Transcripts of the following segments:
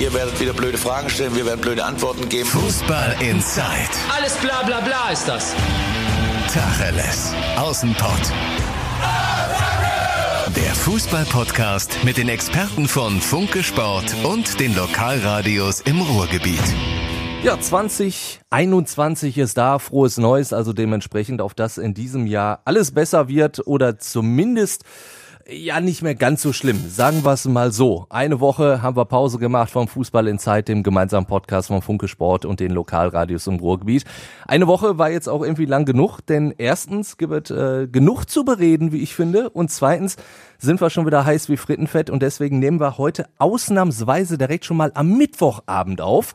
Ihr werdet wieder blöde Fragen stellen, wir werden blöde Antworten geben. Fußball Inside. Alles bla bla bla ist das. Tacheles. Außenpott. Der Fußball-Podcast mit den Experten von Funke Sport und den Lokalradios im Ruhrgebiet. Ja, 2021 ist da, frohes Neues, also dementsprechend auf das in diesem Jahr alles besser wird oder zumindest ja nicht mehr ganz so schlimm. Sagen wir es mal so. Eine Woche haben wir Pause gemacht vom Fußball in Zeit, dem gemeinsamen Podcast von Funke Sport und den Lokalradios im Ruhrgebiet. Eine Woche war jetzt auch irgendwie lang genug, denn erstens gibt es äh, genug zu bereden, wie ich finde, und zweitens sind wir schon wieder heiß wie Frittenfett und deswegen nehmen wir heute ausnahmsweise direkt schon mal am Mittwochabend auf.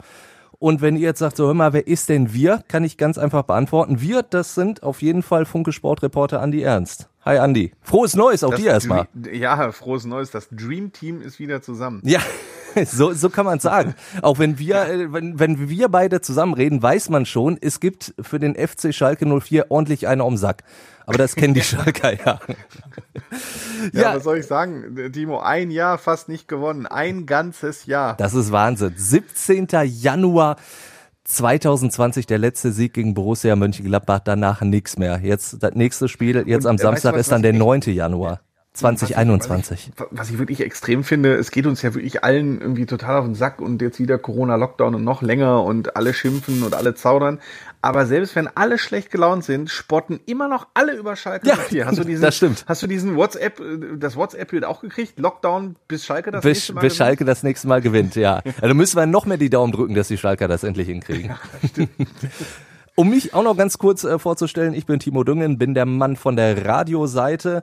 Und wenn ihr jetzt sagt, so hör mal, wer ist denn wir, kann ich ganz einfach beantworten. Wir, das sind auf jeden Fall Funke Sportreporter Andi Ernst. Hi Andi. Frohes Neues auch Das dir erstmal. Ja, frohes Neues. Das Dream Team ist wieder zusammen. Ja, so, so kann man sagen. Auch wenn wir, äh, wenn, wenn wir beide zusammen reden, weiß man schon, es gibt für den FC Schalke 04 ordentlich eine um Sack. Aber das kennen die Schalker ja. Ja, Ja, was soll ich sagen? Timo, ein Jahr fast nicht gewonnen. Ein ganzes Jahr. das ist Wahnsinn. 17. Januar 2020 der letzte Sieg gegen Borussia Mönchengladbach, danach nichts mehr. Jetzt das nächste Spiel, jetzt Und, am äh, weißt Samstag du, was- ist dann der ich- 9. Januar 2021. Was ich, was ich wirklich extrem finde, es geht uns ja wirklich allen irgendwie total auf den Sack und jetzt wieder Corona-Lockdown und noch länger und alle schimpfen und alle zaudern. Aber selbst wenn alle schlecht gelaunt sind, spotten immer noch alle über Schalke Ja, 04. Hast du diesen, das stimmt. Hast du diesen WhatsApp, äh, das WhatsApp-Bild auch gekriegt? Lockdown bis Schalke das bis, nächste Mal bis gewinnt? Schalke das nächste Mal gewinnt, ja. Also müssen wir noch mehr die Daumen drücken, dass die Schalker das endlich hinkriegen. Um mich auch noch ganz kurz äh, vorzustellen, ich bin Timo Düngen, bin der Mann von der Radioseite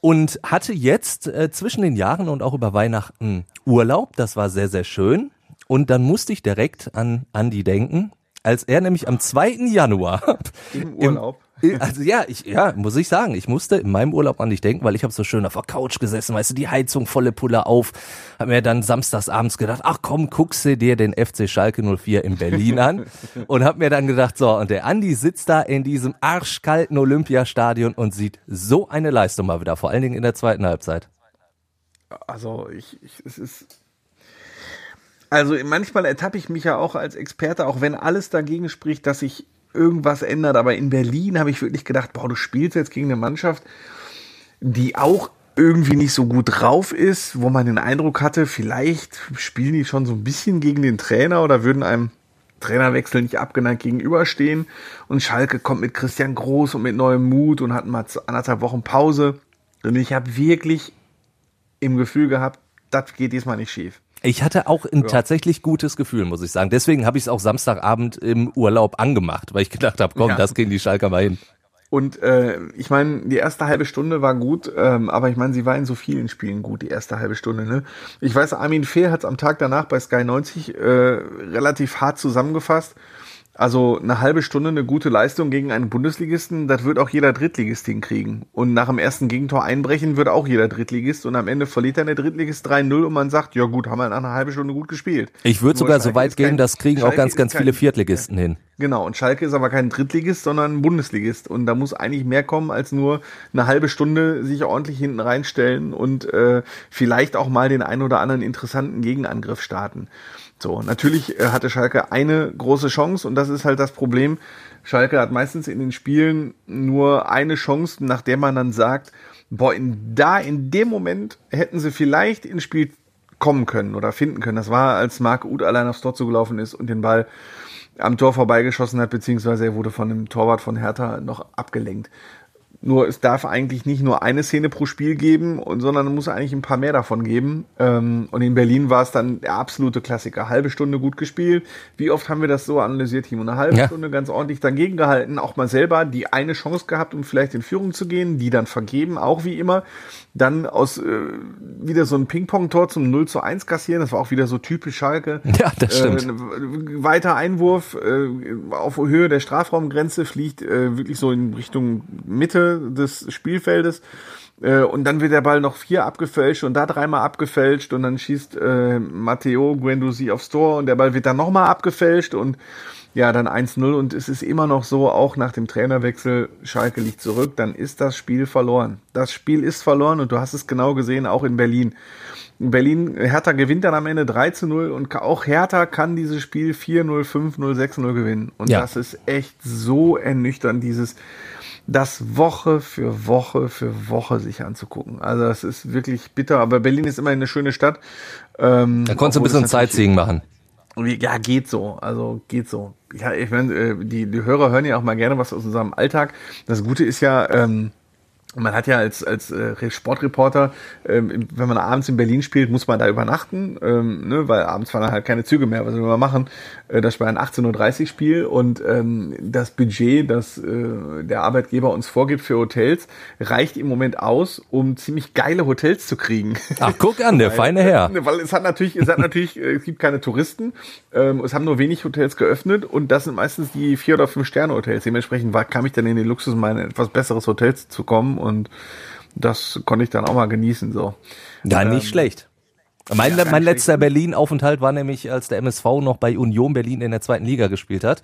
und hatte jetzt äh, zwischen den Jahren und auch über Weihnachten Urlaub. Das war sehr, sehr schön. Und dann musste ich direkt an Andi denken, als er nämlich am 2. Januar Im Urlaub. Im, also ja, ich, ja, muss ich sagen, ich musste in meinem Urlaub an dich denken, weil ich habe so schön auf der Couch gesessen, weißt du, die Heizung volle Pulle auf, hab mir dann samstags abends gedacht, ach komm, guckst du dir den FC Schalke 04 in Berlin an und hab mir dann gedacht, so, und der Andi sitzt da in diesem arschkalten Olympiastadion und sieht so eine Leistung mal wieder, vor allen Dingen in der zweiten Halbzeit. Also ich, ich es ist. Also manchmal ertappe ich mich ja auch als Experte, auch wenn alles dagegen spricht, dass sich irgendwas ändert. Aber in Berlin habe ich wirklich gedacht, boah, du spielst jetzt gegen eine Mannschaft, die auch irgendwie nicht so gut drauf ist, wo man den Eindruck hatte, vielleicht spielen die schon so ein bisschen gegen den Trainer oder würden einem Trainerwechsel nicht abgeneigt gegenüberstehen. Und Schalke kommt mit Christian Groß und mit neuem Mut und hat mal anderthalb Wochen Pause. Und ich habe wirklich im Gefühl gehabt, das geht diesmal nicht schief. Ich hatte auch ein tatsächlich gutes Gefühl, muss ich sagen. Deswegen habe ich es auch Samstagabend im Urlaub angemacht, weil ich gedacht habe, komm, Ja. das kriegen die Schalker mal hin. Und äh, ich meine, die erste halbe Stunde war gut, ähm, aber ich meine, sie war in so vielen Spielen gut, die erste halbe Stunde. Ne? Ich weiß, Armin Fehr hat es am Tag danach bei Sky 90 äh, relativ hart zusammengefasst. Also eine halbe Stunde eine gute Leistung gegen einen Bundesligisten, das wird auch jeder Drittligist hinkriegen. Und nach dem ersten Gegentor einbrechen wird auch jeder Drittligist und am Ende verliert dann der Drittligist 3-0 und man sagt, ja gut, haben wir nach einer halben Stunde gut gespielt. Ich würde sogar so Schalke weit ist gehen, kein- das kriegen auch Schalke ganz, ist ganz kein- viele Viertligisten hin. Genau, und Schalke ist aber kein Drittligist, sondern ein Bundesligist. Und da muss eigentlich mehr kommen, als nur eine halbe Stunde sich ordentlich hinten reinstellen und äh, vielleicht auch mal den einen oder anderen interessanten Gegenangriff starten. So, natürlich äh, hatte Schalke eine große Chance und das ist halt das Problem. Schalke hat meistens in den Spielen nur eine Chance, nach der man dann sagt, boah, in, da in dem Moment hätten sie vielleicht ins Spiel kommen können oder finden können. Das war, als Marc Uth allein aufs Tor zugelaufen ist und den Ball am Tor vorbeigeschossen hat, beziehungsweise er wurde von dem Torwart von Hertha noch abgelenkt. Nur es darf eigentlich nicht nur eine Szene pro Spiel geben, und, sondern es muss eigentlich ein paar mehr davon geben. Ähm, und in Berlin war es dann der absolute Klassiker. Halbe Stunde gut gespielt. Wie oft haben wir das so analysiert, Timo? Eine halbe Ja. Stunde ganz ordentlich dagegen gehalten. Auch mal selber die eine Chance gehabt, um vielleicht in Führung zu gehen, die dann vergeben, auch wie immer. Dann aus äh, wieder so ein Ping-Pong-Tor zum 0 zu 1 kassieren. Das war auch wieder so typisch Schalke. Ja, das stimmt. Äh, weiter Einwurf äh, auf Höhe der Strafraumgrenze fliegt äh, wirklich so in Richtung Mitte des Spielfeldes. Äh, und dann wird der Ball noch vier abgefälscht und da dreimal abgefälscht und dann schießt äh, Matteo Guendouzi aufs Tor und der Ball wird dann nochmal abgefälscht und ja, dann 1-0 und es ist immer noch so, auch nach dem Trainerwechsel, Schalke liegt zurück, dann ist das Spiel verloren. Das Spiel ist verloren und du hast es genau gesehen, auch in Berlin. In Berlin, Hertha gewinnt dann am Ende 3 0 und auch Hertha kann dieses Spiel 4-0, 5-0, 6-0 gewinnen. Und Ja. das ist echt so ernüchternd, dieses, das Woche für Woche für Woche sich anzugucken. Also das ist wirklich bitter, aber Berlin ist immerhin eine schöne Stadt. Ähm, Da konntest du ein bisschen Sightseeing machen. ja, geht so. Also geht so. Ja, ich meine, äh, die, die Hörer hören ja auch mal gerne was aus unserem Alltag. Das Gute ist ja, ähm, man hat ja als, als äh, Sportreporter, ähm, wenn man abends in Berlin spielt, muss man da übernachten, ähm, ne, weil abends fahren halt keine Züge mehr. Was soll man machen? Äh, das war ein 18.30 Uhr Spiel und ähm, das Budget, das äh, der Arbeitgeber uns vorgibt für Hotels, reicht im Moment aus, um ziemlich geile Hotels zu kriegen. Ach, guck an, der feine Herr. Ne, Weil es hat natürlich, es hat natürlich, äh, es gibt keine Touristen, ähm, es haben nur wenig Hotels geöffnet und das sind meistens die vier oder fünf Sterne Hotels. Dementsprechend war, kam ich dann in den Luxus, mal in ein etwas besseres Hotel zu kommen und das konnte ich dann auch mal genießen so. Ja, nicht schlecht. Mein, ja, mein letzter Berlin-Aufenthalt war nämlich, als der MSV noch bei Union Berlin in der zweiten Liga gespielt hat.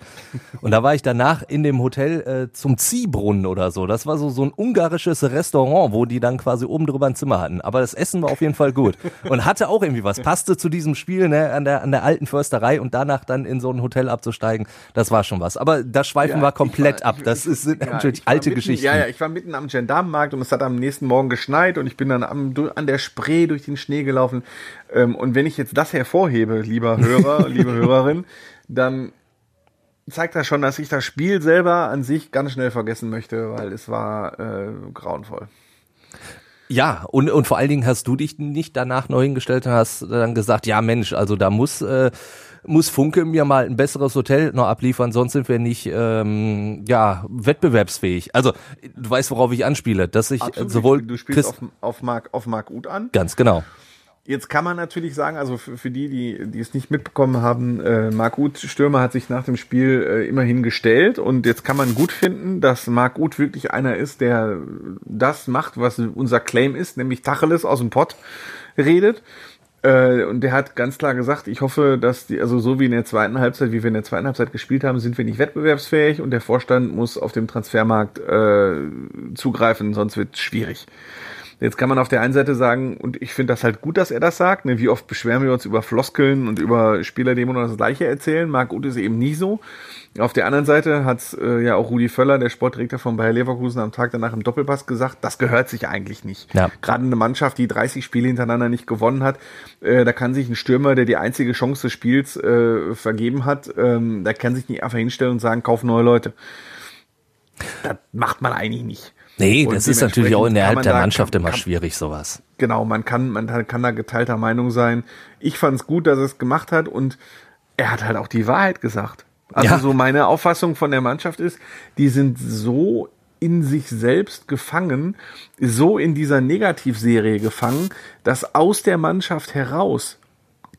Und da war ich danach in dem Hotel äh, zum Ziehbrunnen oder so. Das war so, so ein ungarisches Restaurant, wo die dann quasi oben drüber ein Zimmer hatten. Aber das Essen war auf jeden Fall gut. Und hatte auch irgendwie was. Passte zu diesem Spiel ne, an, der, an der alten Försterei und danach dann in so ein Hotel abzusteigen. Das war schon was. Aber das Schweifen Ja, wir komplett ich war- ab. Das ist, sind Ja, natürlich ich war alte mitten, Geschichten. Ja, ja, ich war mitten am Gendarmenmarkt und es hat am nächsten Morgen geschneit und ich bin dann am, an der Spree durch den Schnee gelaufen. Ähm, und wenn ich jetzt das hervorhebe, lieber Hörer, liebe Hörerin, dann zeigt das schon, dass ich das Spiel selber an sich ganz schnell vergessen möchte, weil es war äh, grauenvoll. Ja, und, und vor allen Dingen hast du dich nicht danach neu hingestellt und hast dann gesagt, ja Mensch, also da muss, äh, muss Funke mir mal ein besseres Hotel noch abliefern, sonst sind wir nicht ähm, ja, wettbewerbsfähig. Also du weißt, worauf ich anspiele, dass ich äh, sowohl du spielst Chris, auf, auf Mark auf Mark Uth an. ganz genau. Jetzt kann man natürlich sagen, also für, für die, die, die es nicht mitbekommen haben, äh, Marc Uth Stürmer hat sich nach dem Spiel äh, immerhin gestellt und jetzt kann man gut finden, dass Marc Uth wirklich einer ist, der das macht, was unser Claim ist, nämlich Tacheles aus dem Pott redet. Äh, und der hat ganz klar gesagt, ich hoffe, dass die, also so wie in der zweiten Halbzeit, wie wir in der zweiten Halbzeit gespielt haben, sind wir nicht wettbewerbsfähig und der Vorstand muss auf dem Transfermarkt äh, zugreifen, sonst wird es schwierig. Jetzt kann man auf der einen Seite sagen, und ich finde das halt gut, dass er das sagt, ne, wie oft beschweren wir uns über Floskeln und über Spieler, die immer nur das Gleiche erzählen. Marc Uth ist eben nie so. Auf der anderen Seite hat äh, ja auch Rudi Völler, der Sportdirektor von Bayer Leverkusen, am Tag danach im Doppelpass gesagt, das gehört sich eigentlich nicht. Ja. Gerade eine Mannschaft, die 30 Spiele hintereinander nicht gewonnen hat, äh, da kann sich ein Stürmer, der die einzige Chance des Spiels äh, vergeben hat, ähm, da kann sich nicht einfach hinstellen und sagen, kauf neue Leute. Das macht man eigentlich nicht. Nee, Und das ist natürlich auch innerhalb der da- Mannschaft kann- immer kann- schwierig, sowas. Genau, man kann, man kann da geteilter Meinung sein. Ich fand es gut, dass er es gemacht hat und er hat halt auch die Wahrheit gesagt. Also Ja. so meine Auffassung von der Mannschaft ist, die sind so in sich selbst gefangen, so in dieser Negativserie gefangen, dass aus der Mannschaft heraus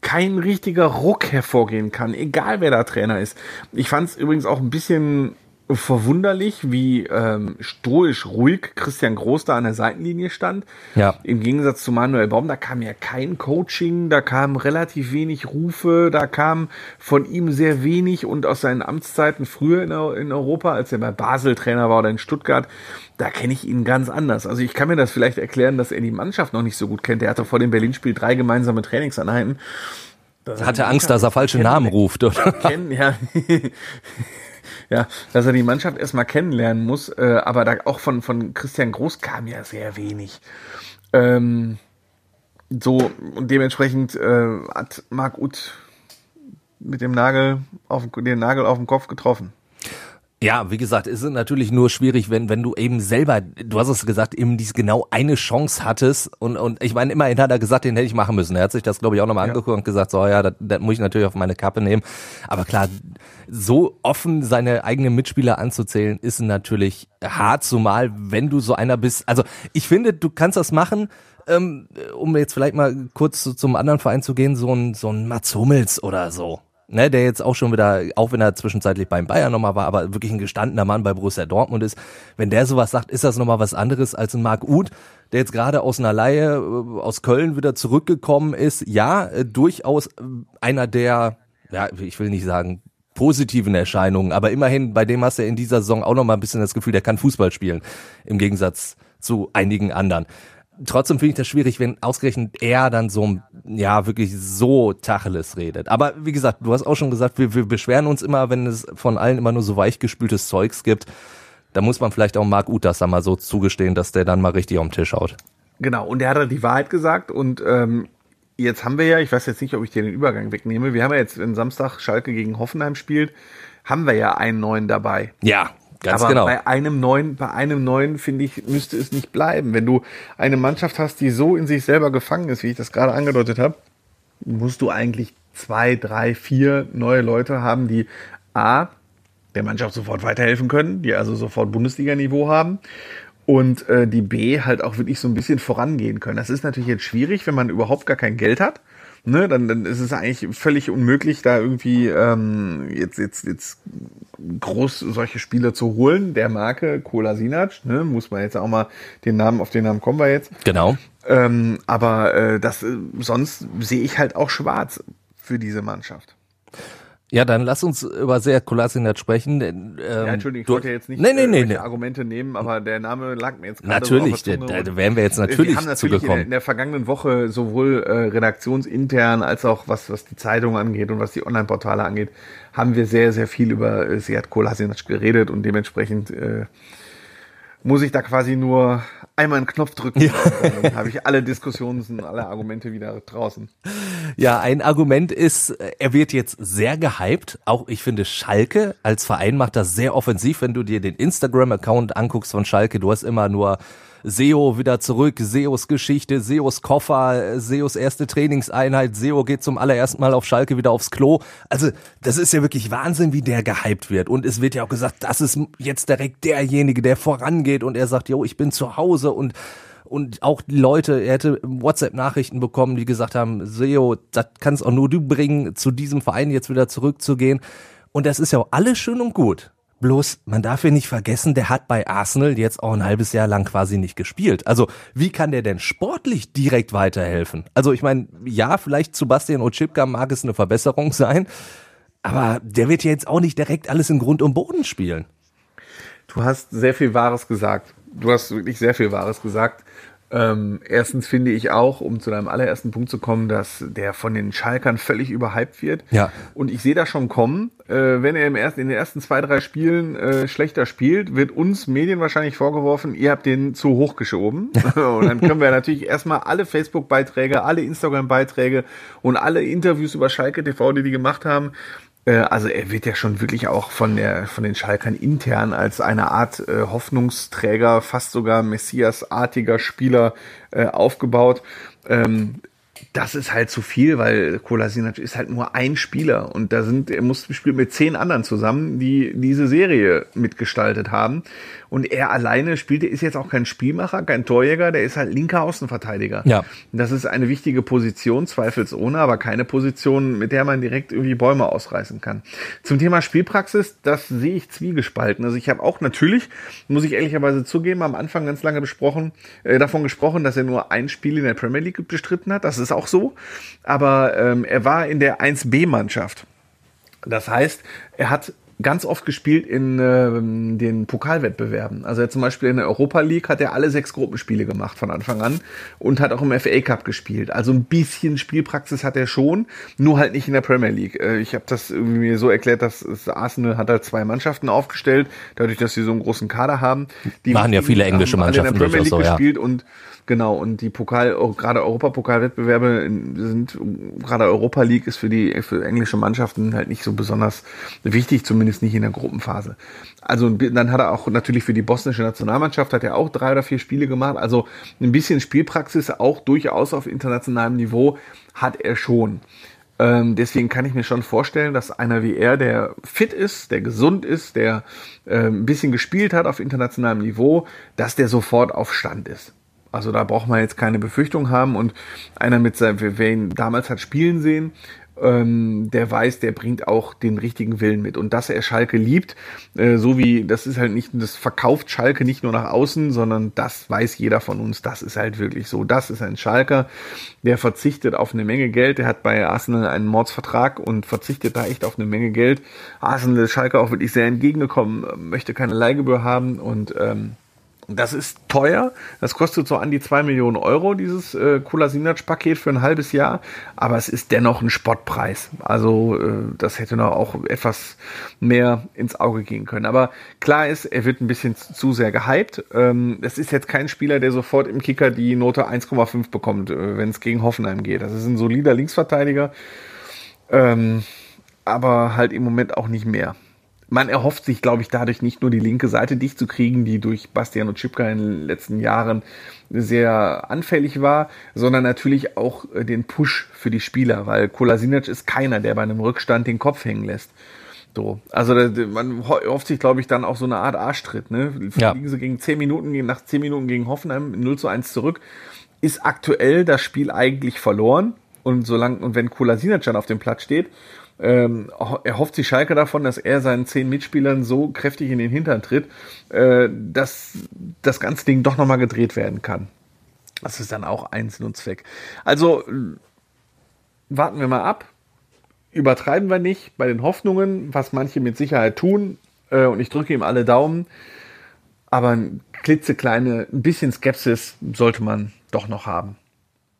kein richtiger Ruck hervorgehen kann, egal wer da Trainer ist. Ich fand es übrigens auch ein bisschen verwunderlich, wie ähm, stoisch ruhig Christian Groß da an der Seitenlinie stand. Ja. Im Gegensatz zu Manuel Baum, da kam ja kein Coaching, da kam relativ wenig Rufe, da kam von ihm sehr wenig und aus seinen Amtszeiten früher in, in Europa, als er bei Basel Trainer war oder in Stuttgart, da kenne ich ihn ganz anders. Also ich kann mir das vielleicht erklären, dass er die Mannschaft noch nicht so gut kennt. Er hatte vor dem Berlin-Spiel drei gemeinsame Trainingseinheiten. Hatte Angst, dass er falsche Namen ruft, oder? kennen, ja. ja, dass er die Mannschaft erstmal kennenlernen muss, äh, aber da auch von, von Christian Groß kam ja sehr wenig. Ähm, so, und dementsprechend äh, hat Marc Uth mit dem Nagel auf den Nagel auf den Kopf getroffen. Ja, wie gesagt, es ist natürlich nur schwierig, wenn, wenn du eben selber, du hast es gesagt, eben diese genau eine Chance hattest und, und ich meine, immerhin hat er gesagt, den hätte ich machen müssen. Er hat sich das, glaube ich, auch nochmal Ja. angeguckt und gesagt, so, ja, das, das muss ich natürlich auf meine Kappe nehmen. Aber klar, so offen seine eigenen Mitspieler anzuzählen, ist natürlich hart, zumal wenn du so einer bist. Also ich finde, du kannst das machen, ähm, um jetzt vielleicht mal kurz zu, zum anderen Verein zu gehen, so ein, so ein Mats Hummels oder so. Ne, der jetzt auch schon wieder, auch wenn er zwischenzeitlich beim Bayern nochmal war, aber wirklich ein gestandener Mann bei Borussia Dortmund ist, wenn der sowas sagt, ist das nochmal was anderes als ein Marc Uth, der jetzt gerade aus einer Laie äh, aus Köln wieder zurückgekommen ist. Ja, äh, durchaus äh, einer der, ja, ich will nicht sagen, positiven Erscheinungen, aber immerhin, bei dem hast du in dieser Saison auch nochmal ein bisschen das Gefühl, der kann Fußball spielen, im Gegensatz zu einigen anderen trotzdem finde ich das schwierig, wenn ausgerechnet er dann so, ja, wirklich so Tacheles redet. Aber wie gesagt, du hast auch schon gesagt, wir, wir beschweren uns immer, wenn es von allen immer nur so weichgespültes Zeugs gibt. Da muss man vielleicht auch Marc Utas da mal so zugestehen, dass der dann mal richtig auf den Tisch haut. Genau, und er hat halt die Wahrheit gesagt und ähm, jetzt haben wir ja, ich weiß jetzt nicht, ob ich dir den Übergang wegnehme, wir haben ja jetzt, wenn Samstag Schalke gegen Hoffenheim spielt, haben wir ja einen neuen dabei. Ja, Ganz Aber genau. bei einem neuen, bei einem neuen finde ich, müsste es nicht bleiben. Wenn du eine Mannschaft hast, die so in sich selber gefangen ist, wie ich das gerade angedeutet habe, musst du eigentlich zwei, drei, vier neue Leute haben, die A, der Mannschaft sofort weiterhelfen können, die also sofort Bundesliga-Niveau haben und äh, die B halt auch wirklich so ein bisschen vorangehen können. Das ist natürlich jetzt schwierig, wenn man überhaupt gar kein Geld hat ne, dann, dann ist es eigentlich völlig unmöglich, da irgendwie ähm, jetzt, jetzt, jetzt groß solche Spieler zu holen. Der Marke Kola Sinac, ne, muss man jetzt auch mal den Namen, auf den Namen kommen wir jetzt. Genau. Ähm, aber äh, das äh, sonst sehe ich halt auch schwarz für diese Mannschaft. Ja, dann lass uns über Seat Kolasinac sprechen. Ähm, ja, Entschuldigung, ich wollte jetzt nicht nee, nee, nee, nee. Argumente nehmen, aber der Name lag mir jetzt gerade Natürlich, so da, da wären wir jetzt natürlich, wir haben natürlich. In, in der vergangenen Woche sowohl äh, redaktionsintern als auch was, was die Zeitung angeht und was die Online-Portale angeht, haben wir sehr, sehr viel über äh, Seat Kolasinac geredet und dementsprechend äh, muss ich da quasi nur einmal einen Knopf drücken. Ja. Dann habe ich alle Diskussionen und alle Argumente wieder draußen. Ja, ein Argument ist, er wird jetzt sehr gehypt. Auch ich finde, Schalke als Verein macht das sehr offensiv. Wenn du dir den Instagram-Account anguckst von Schalke, du hast immer nur SEO wieder zurück, SEOs Geschichte, SEOs Koffer, SEOs erste Trainingseinheit, SEO geht zum allerersten Mal auf Schalke wieder aufs Klo. Also das ist ja wirklich Wahnsinn, wie der gehypt wird. Und es wird ja auch gesagt, das ist jetzt direkt derjenige, der vorangeht und er sagt, jo, ich bin zu Hause und und auch die Leute, er hätte WhatsApp-Nachrichten bekommen, die gesagt haben, SEO, das kannst auch nur du bringen, zu diesem Verein jetzt wieder zurückzugehen. Und das ist ja auch alles schön und gut. Bloß, man darf ja nicht vergessen, der hat bei Arsenal jetzt auch ein halbes Jahr lang quasi nicht gespielt. Also, wie kann der denn sportlich direkt weiterhelfen? Also, ich meine, ja, vielleicht zu Bastian Ochipka mag es eine Verbesserung sein, aber der wird ja jetzt auch nicht direkt alles in Grund und Boden spielen. Du hast sehr viel Wahres gesagt. Du hast wirklich sehr viel Wahres gesagt. Ähm, erstens finde ich auch, um zu deinem allerersten Punkt zu kommen, dass der von den Schalkern völlig überhyped wird. Ja. Und ich sehe das schon kommen. Äh, wenn er im ersten, in den ersten zwei, drei Spielen äh, schlechter spielt, wird uns Medien wahrscheinlich vorgeworfen, ihr habt den zu hoch geschoben. und dann können wir natürlich erstmal alle Facebook-Beiträge, alle Instagram-Beiträge und alle Interviews über Schalke TV, die die gemacht haben, also er wird ja schon wirklich auch von der von den Schalkern intern als eine Art äh, Hoffnungsträger, fast sogar Messias-artiger Spieler äh, aufgebaut. Ähm, das ist halt zu viel, weil Kolasinac ist halt nur ein Spieler und da sind, er muss spielt mit zehn anderen zusammen, die diese Serie mitgestaltet haben. Und er alleine spielt, er ist jetzt auch kein Spielmacher, kein Torjäger, der ist halt linker Außenverteidiger. Ja. Das ist eine wichtige Position, zweifelsohne, aber keine Position, mit der man direkt irgendwie Bäume ausreißen kann. Zum Thema Spielpraxis, das sehe ich zwiegespalten. Also ich habe auch natürlich, muss ich ehrlicherweise zugeben, am Anfang ganz lange besprochen, äh, davon gesprochen, dass er nur ein Spiel in der Premier League bestritten hat. Das ist auch so. Aber ähm, er war in der 1B-Mannschaft. Das heißt, er hat ganz oft gespielt in äh, den Pokalwettbewerben. Also zum Beispiel in der Europa League hat er alle sechs Gruppenspiele gemacht von Anfang an und hat auch im FA Cup gespielt. Also ein bisschen Spielpraxis hat er schon, nur halt nicht in der Premier League. Äh, ich habe das irgendwie mir so erklärt, dass Arsenal hat halt zwei Mannschaften aufgestellt, dadurch, dass sie so einen großen Kader haben. Die waren ja viele englische Mannschaften in der Premier League so, ja. gespielt und Genau, und die Pokal, gerade Europapokalwettbewerbe sind, gerade Europa League ist für die, für englische Mannschaften halt nicht so besonders wichtig, zumindest nicht in der Gruppenphase. Also, dann hat er auch natürlich für die bosnische Nationalmannschaft hat er auch drei oder vier Spiele gemacht. Also, ein bisschen Spielpraxis auch durchaus auf internationalem Niveau hat er schon. Ähm, deswegen kann ich mir schon vorstellen, dass einer wie er, der fit ist, der gesund ist, der äh, ein bisschen gespielt hat auf internationalem Niveau, dass der sofort auf Stand ist. Also da braucht man jetzt keine Befürchtung haben und einer mit seinem, wer ihn damals hat spielen sehen ähm, der weiß, der bringt auch den richtigen Willen mit. Und dass er Schalke liebt, äh, so wie, das ist halt nicht, das verkauft Schalke nicht nur nach außen, sondern das weiß jeder von uns, das ist halt wirklich so. Das ist ein Schalker, der verzichtet auf eine Menge Geld, der hat bei Arsenal einen Mordsvertrag und verzichtet da echt auf eine Menge Geld. Arsenal ist Schalke auch wirklich sehr entgegengekommen, möchte keine Leihgebühr haben und ähm, das ist teuer. Das kostet so an die zwei Millionen Euro, dieses äh, Kolasinac-Paket für ein halbes Jahr. Aber es ist dennoch ein Spottpreis. Also äh, das hätte noch auch etwas mehr ins Auge gehen können. Aber klar ist, er wird ein bisschen zu sehr gehypt. Ähm, das ist jetzt kein Spieler, der sofort im Kicker die Note 1,5 bekommt, äh, wenn es gegen Hoffenheim geht. Das ist ein solider Linksverteidiger. Ähm, aber halt im Moment auch nicht mehr man erhofft sich, glaube ich, dadurch nicht nur die linke Seite dicht zu kriegen, die durch Bastian und Chipka in den letzten Jahren sehr anfällig war, sondern natürlich auch äh, den Push für die Spieler, weil Kolasinac ist keiner, der bei einem Rückstand den Kopf hängen lässt. So, also man hofft sich, glaube ich, dann auch so eine Art Arschtritt. Ne? Ja. Liegen sie gegen zehn Minuten, nach zehn Minuten gegen Hoffenheim 0 zu 1 zurück, ist aktuell das Spiel eigentlich verloren. Und solange, und wenn Kolasinac dann auf dem Platz steht ähm, erhofft sich Schalke davon, dass er seinen zehn Mitspielern so kräftig in den Hintern tritt, äh, dass das ganze Ding doch nochmal gedreht werden kann. Das ist dann auch Einzel und Zweck. Also warten wir mal ab. Übertreiben wir nicht bei den Hoffnungen, was manche mit Sicherheit tun. Äh, und ich drücke ihm alle Daumen. Aber ein klitzekleine, ein bisschen Skepsis sollte man doch noch haben.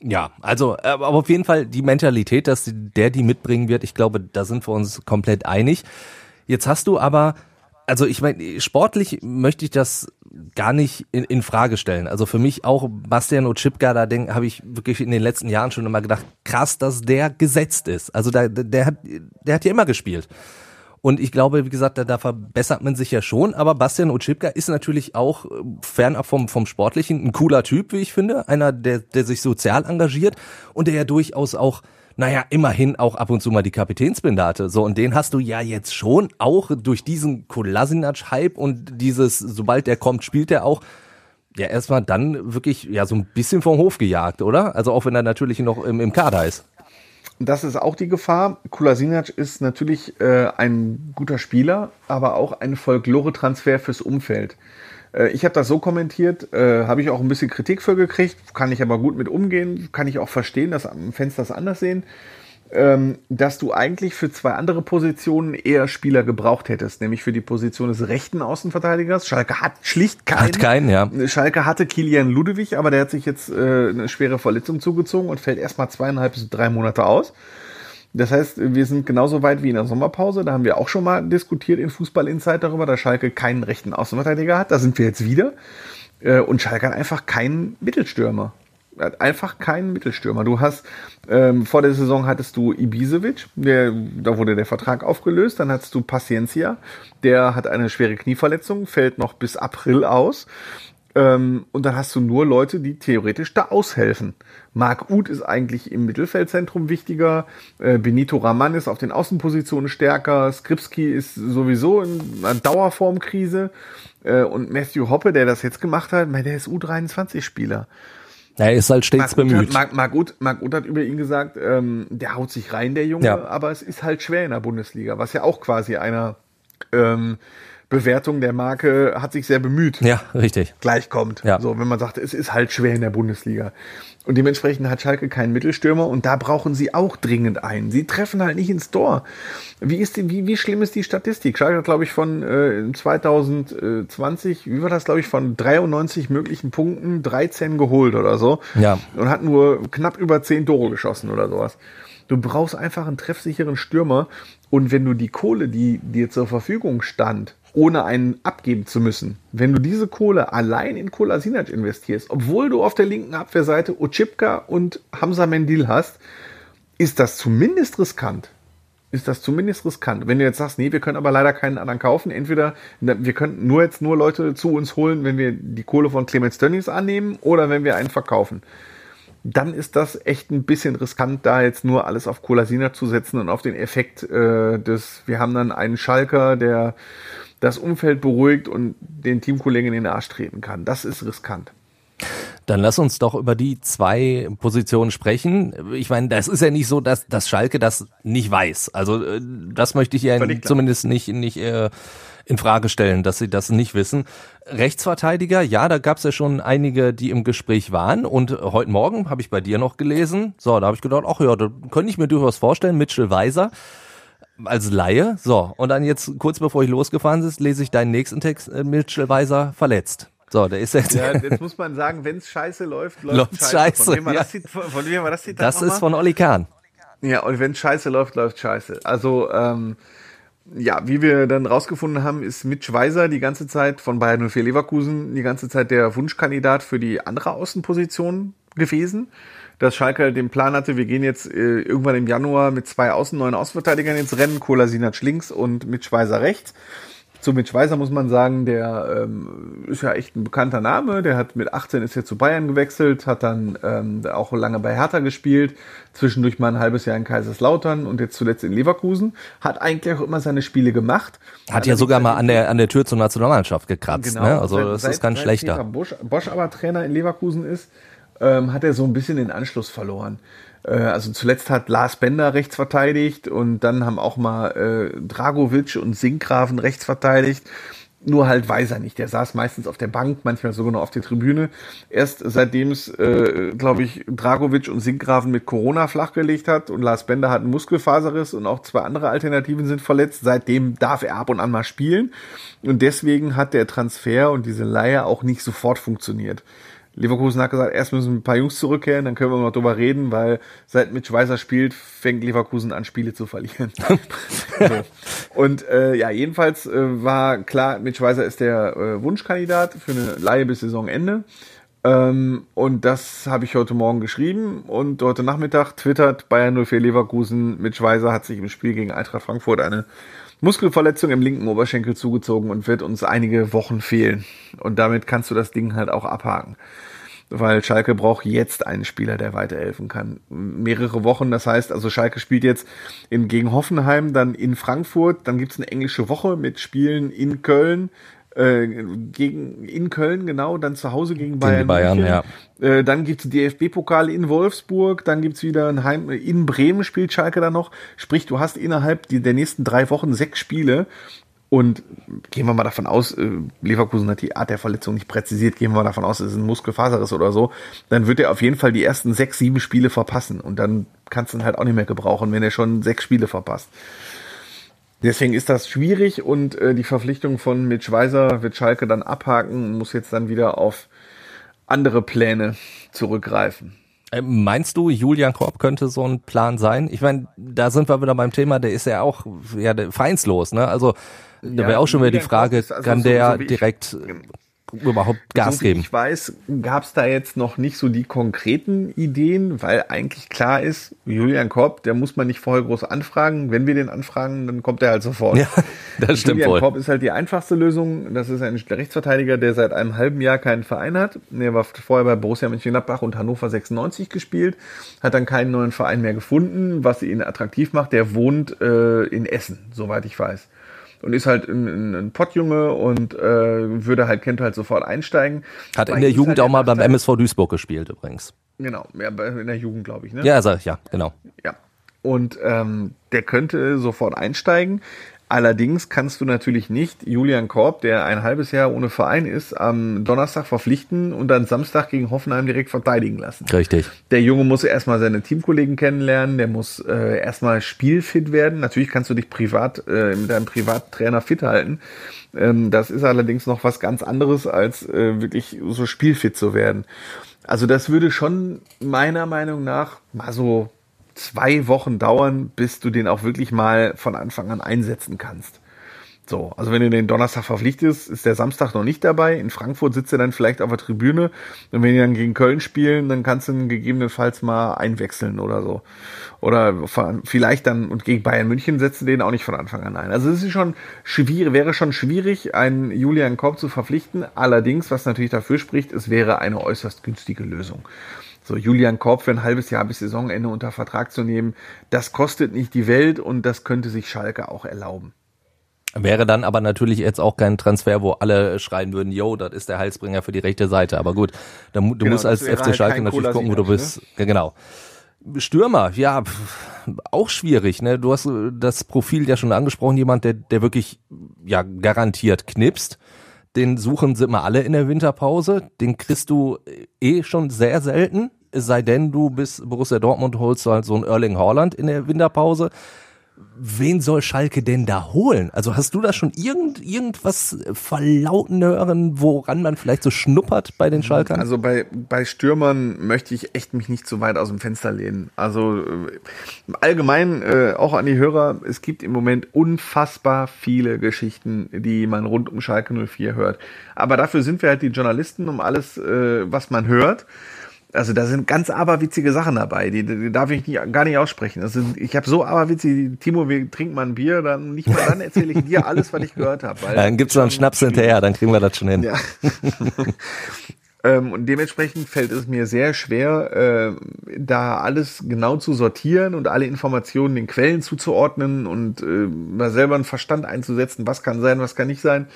Ja, also, aber auf jeden Fall die Mentalität, dass der die mitbringen wird, ich glaube, da sind wir uns komplett einig. Jetzt hast du aber, also ich meine, sportlich möchte ich das gar nicht in, in Frage stellen. Also für mich auch Bastian Ochipka, da habe ich wirklich in den letzten Jahren schon immer gedacht, krass, dass der gesetzt ist. Also da, der hat, der hat ja immer gespielt. Und ich glaube, wie gesagt, da, da verbessert man sich ja schon. Aber Bastian Otschipka ist natürlich auch äh, fernab vom, vom Sportlichen ein cooler Typ, wie ich finde. Einer, der, der sich sozial engagiert und der ja durchaus auch naja, immerhin auch ab und zu mal die Kapitänsbinde hatte. So, und den hast du ja jetzt schon auch durch diesen Kolasinac-Hype und dieses, sobald der kommt, spielt er auch, ja, erstmal dann wirklich, ja, so ein bisschen vom Hof gejagt, oder? Also auch wenn er natürlich noch im, im Kader ist das ist auch die Gefahr. Kulasinac ist natürlich äh, ein guter Spieler, aber auch ein Folklore-Transfer fürs Umfeld. Äh, ich habe das so kommentiert, äh, habe ich auch ein bisschen Kritik für gekriegt, kann ich aber gut mit umgehen, kann ich auch verstehen, dass Fans das anders sehen ähm, dass du eigentlich für zwei andere Positionen eher Spieler gebraucht hättest, nämlich für die Position des rechten Außenverteidigers. Schalke hat schlicht keinen. Hat keinen, ja. Schalke hatte Kilian Ludewig, aber der hat sich jetzt äh, eine schwere Verletzung zugezogen und fällt erstmal zweieinhalb bis drei Monate aus. Das heißt, wir sind genauso weit wie in der Sommerpause. Da haben wir auch schon mal diskutiert in Fußball Insight darüber, dass Schalke keinen rechten Außenverteidiger hat. Da sind wir jetzt wieder. Äh, und Schalke hat einfach keinen Mittelstürmer einfach keinen Mittelstürmer. Du hast ähm, vor der Saison hattest du Ibisevic, der, da wurde der Vertrag aufgelöst. Dann hattest du Paciencia, der hat eine schwere Knieverletzung, fällt noch bis April aus. Ähm, und dann hast du nur Leute, die theoretisch da aushelfen. Marc Uth ist eigentlich im Mittelfeldzentrum wichtiger. Äh, Benito Raman ist auf den Außenpositionen stärker. Skripski ist sowieso in einer Dauerformkrise. Äh, und Matthew Hoppe, der das jetzt gemacht hat, der ist U23-Spieler. Er ist halt stets Marc bemüht. Marc, Marc, Uth, Marc Uth hat über ihn gesagt, ähm, der haut sich rein, der Junge, ja. aber es ist halt schwer in der Bundesliga, was ja auch quasi einer ähm, Bewertung der Marke hat sich sehr bemüht. Ja, richtig. Gleichkommt. Ja. So, wenn man sagt, es ist halt schwer in der Bundesliga. Und dementsprechend hat Schalke keinen Mittelstürmer und da brauchen sie auch dringend einen. Sie treffen halt nicht ins Tor. Wie ist die, wie, wie schlimm ist die Statistik? Schalke hat, glaube ich, von äh, 2020, wie war das, glaube ich, von 93 möglichen Punkten 13 geholt oder so. Ja. Und hat nur knapp über 10 Tore geschossen oder sowas. Du brauchst einfach einen treffsicheren Stürmer. Und wenn du die Kohle, die dir zur Verfügung stand, ohne einen abgeben zu müssen. Wenn du diese Kohle allein in Kolasinac investierst, obwohl du auf der linken Abwehrseite Ochipka und Hamza Mendil hast, ist das zumindest riskant. Ist das zumindest riskant. Wenn du jetzt sagst, nee, wir können aber leider keinen anderen kaufen, entweder wir könnten nur jetzt nur Leute zu uns holen, wenn wir die Kohle von Clemens Tönnies annehmen oder wenn wir einen verkaufen dann ist das echt ein bisschen riskant, da jetzt nur alles auf Kolasina zu setzen und auf den Effekt äh, des, wir haben dann einen Schalker, der das Umfeld beruhigt und den Teamkollegen in den Arsch treten kann. Das ist riskant. Dann lass uns doch über die zwei Positionen sprechen. Ich meine, das ist ja nicht so, dass, dass Schalke das nicht weiß. Also äh, das möchte ich ja zumindest nicht, nicht äh, in Frage stellen, dass sie das nicht wissen. Rechtsverteidiger, ja, da gab es ja schon einige, die im Gespräch waren. Und heute Morgen habe ich bei dir noch gelesen. So, da habe ich gedacht, ach ja, da könnte ich mir durchaus vorstellen, Mitchell Weiser als Laie. So, und dann jetzt kurz bevor ich losgefahren ist, lese ich deinen nächsten Text, äh, Mitchell Weiser verletzt. So, der ist jetzt. Ja, jetzt muss man sagen, wenn es scheiße läuft, läuft, läuft scheiße. scheiße. Von wem war ja. das, von, von wem war das Zitat Das ist von Olli Kahn. Ja, und wenn scheiße läuft, läuft scheiße. Also, ähm, ja, wie wir dann rausgefunden haben, ist Mitch Weiser die ganze Zeit von Bayern 04 Leverkusen die ganze Zeit der Wunschkandidat für die andere Außenposition gewesen. Dass Schalke den Plan hatte, wir gehen jetzt äh, irgendwann im Januar mit zwei Außen, neuen Außenverteidigern ins Rennen, Kolasinac links und Mitch Weiser rechts. Zu Mitch Weiser muss man sagen, der ähm, ist ja echt ein bekannter Name. Der hat mit 18 ist jetzt zu Bayern gewechselt, hat dann ähm, auch lange bei Hertha gespielt, zwischendurch mal ein halbes Jahr in Kaiserslautern und jetzt zuletzt in Leverkusen. Hat eigentlich auch immer seine Spiele gemacht. Hat, hat ja sogar mal an der an der Tür zur Nationalmannschaft gekratzt. Genau, ne? Also seit, das ist ganz schlechter. Peter Bosch, Bosch aber Trainer in Leverkusen ist, ähm, hat er so ein bisschen den Anschluss verloren. Äh, also zuletzt hat Lars Bender rechts verteidigt und dann haben auch mal äh, Dragovic und Sinkgraven rechts verteidigt. Nur halt Weiser nicht. Der saß meistens auf der Bank, manchmal sogar noch auf der Tribüne. Erst seitdem es, äh, glaube ich, Dragovic und Sinkgraven mit Corona flachgelegt hat und Lars Bender hat einen Muskelfaserriss und auch zwei andere Alternativen sind verletzt. Seitdem darf er ab und an mal spielen. Und deswegen hat der Transfer und diese Leihe auch nicht sofort funktioniert. Leverkusen hat gesagt, erst müssen ein paar Jungs zurückkehren, dann können wir noch drüber reden, weil seit Mitch Weiser spielt, fängt Leverkusen an, Spiele zu verlieren. so. Und äh, ja, jedenfalls äh, war klar, Mitch Weiser ist der äh, Wunschkandidat für eine Leihe bis Saisonende. Ähm, und das habe ich heute Morgen geschrieben und heute Nachmittag twittert Bayern 04 Leverkusen, Mitch Weiser hat sich im Spiel gegen Eintracht Frankfurt eine Muskelverletzung im linken Oberschenkel zugezogen und wird uns einige Wochen fehlen. Und damit kannst du das Ding halt auch abhaken. Weil Schalke braucht jetzt einen Spieler, der weiterhelfen kann. Mehrere Wochen, das heißt, also Schalke spielt jetzt in, gegen Hoffenheim, dann in Frankfurt, dann gibt's eine englische Woche mit Spielen in Köln, äh, gegen in Köln, genau, dann zu Hause gegen Bayern. Gegen Bayern, ja. Äh, dann gibt's DFB-Pokal in Wolfsburg, dann gibt's wieder ein Heim, in Bremen spielt Schalke dann noch. Sprich, du hast innerhalb der nächsten drei Wochen sechs Spiele. Und gehen wir mal davon aus, äh, Leverkusen hat die Art der Verletzung nicht präzisiert, gehen wir mal davon aus, es ist ein Muskelfaserriss oder so, dann wird er auf jeden Fall die ersten sechs, sieben Spiele verpassen. Und dann kannst du ihn halt auch nicht mehr gebrauchen, wenn er schon sechs Spiele verpasst. Deswegen ist das schwierig und äh, die Verpflichtung von Mitch Weiser wird Schalke dann abhaken und muss jetzt dann wieder auf andere Pläne zurückgreifen. Ähm, meinst du, Julian Korb könnte so ein Plan sein? Ich meine, da sind wir wieder beim Thema, der ist ja auch ja, vereinslos, ne? Also da wäre auch schon wieder die Frage, also kann der so, so direkt überhaupt Gas so, geben. Ich weiß, gab es da jetzt noch nicht so die konkreten Ideen, weil eigentlich klar ist, Julian Korb, der muss man nicht vorher groß anfragen. Wenn wir den anfragen, dann kommt er halt sofort. Ja, das stimmt Julian wohl. Korb ist halt die einfachste Lösung. Das ist ein Rechtsverteidiger, der seit einem halben Jahr keinen Verein hat. Er war vorher bei Borussia Mönchengladbach und Hannover 96 gespielt, hat dann keinen neuen Verein mehr gefunden, was ihn attraktiv macht. Der wohnt äh, in Essen, soweit ich weiß und ist halt ein, ein Pottjunge und äh, würde halt, kennt halt sofort einsteigen. Hat in der Jugend halt auch mal beim MSV Duisburg gespielt übrigens. Genau, ja, in der Jugend glaube ich, ne? Ja, sag ich, ja, genau. Ja. Und ähm, der könnte sofort einsteigen. Allerdings kannst du natürlich nicht Julian Korb, der ein halbes Jahr ohne Verein ist, am Donnerstag verpflichten und dann Samstag gegen Hoffenheim direkt verteidigen lassen. Richtig. Der Junge muss erstmal seine Teamkollegen kennenlernen, der muss äh, erstmal spielfit werden. Natürlich kannst du dich privat äh, mit deinem Privattrainer fit halten. Ähm, das ist allerdings noch was ganz anderes, als äh, wirklich so spielfit zu werden. Also das würde schon meiner Meinung nach mal so zwei Wochen dauern, bis du den auch wirklich mal von Anfang an einsetzen kannst. So, also wenn du den Donnerstag verpflichtest, ist der Samstag noch nicht dabei. In Frankfurt sitzt er dann vielleicht auf der Tribüne. Und wenn die dann gegen Köln spielen, dann kannst du ihn gegebenenfalls mal einwechseln oder so. Oder vielleicht dann, und gegen Bayern München setzen den auch nicht von Anfang an ein. Also es ist schon schwierig, wäre schon schwierig, einen Julian Korb zu verpflichten. Allerdings, was natürlich dafür spricht, es wäre eine äußerst günstige Lösung. So Julian Korb für ein halbes Jahr bis Saisonende unter Vertrag zu nehmen, das kostet nicht die Welt und das könnte sich Schalke auch erlauben. Wäre dann aber natürlich jetzt auch kein Transfer, wo alle schreien würden, yo, das ist der Heilsbringer für die rechte Seite. Aber gut, da, du Genau, musst als FC halt Schalke natürlich gucken, wo du bist. Ja, Genau. Stürmer, ja, auch schwierig, ne? Du hast äh, das Profil ja schon angesprochen, jemand, der, der wirklich, ja, garantiert knipst. Den suchen sie immer alle in der Winterpause. Den kriegst du eh schon sehr selten. Es sei denn, du bist Borussia Dortmund, holst du halt so einen Erling Haaland in der Winterpause. Wen soll Schalke denn da holen? Also hast du da schon irgend, irgendwas verlauten hören, woran man vielleicht so schnuppert bei den Schalkern? Also bei, bei Stürmern möchte ich echt mich nicht zu weit aus dem Fenster lehnen. Also äh, allgemein äh, auch an die Hörer, es gibt im Moment unfassbar viele Geschichten, die man rund um Schalke 04 hört. Aber dafür sind wir halt die Journalisten, um alles, äh, was man hört. Also da sind ganz aberwitzige Sachen dabei, die, die darf ich nicht, gar nicht aussprechen. Das sind, ich habe so aberwitzig, Timo, wir trinken mal ein Bier, dann nicht mal dann erzähle ich dir alles, was ich gehört habe. dann gibt's noch einen Schnaps hinterher, dann kriegen wir das schon hin. Ja. ähm, und dementsprechend fällt es mir sehr schwer, äh, da alles genau zu sortieren und alle Informationen den Quellen zuzuordnen und äh, mal selber einen Verstand einzusetzen, was kann sein, was kann nicht sein.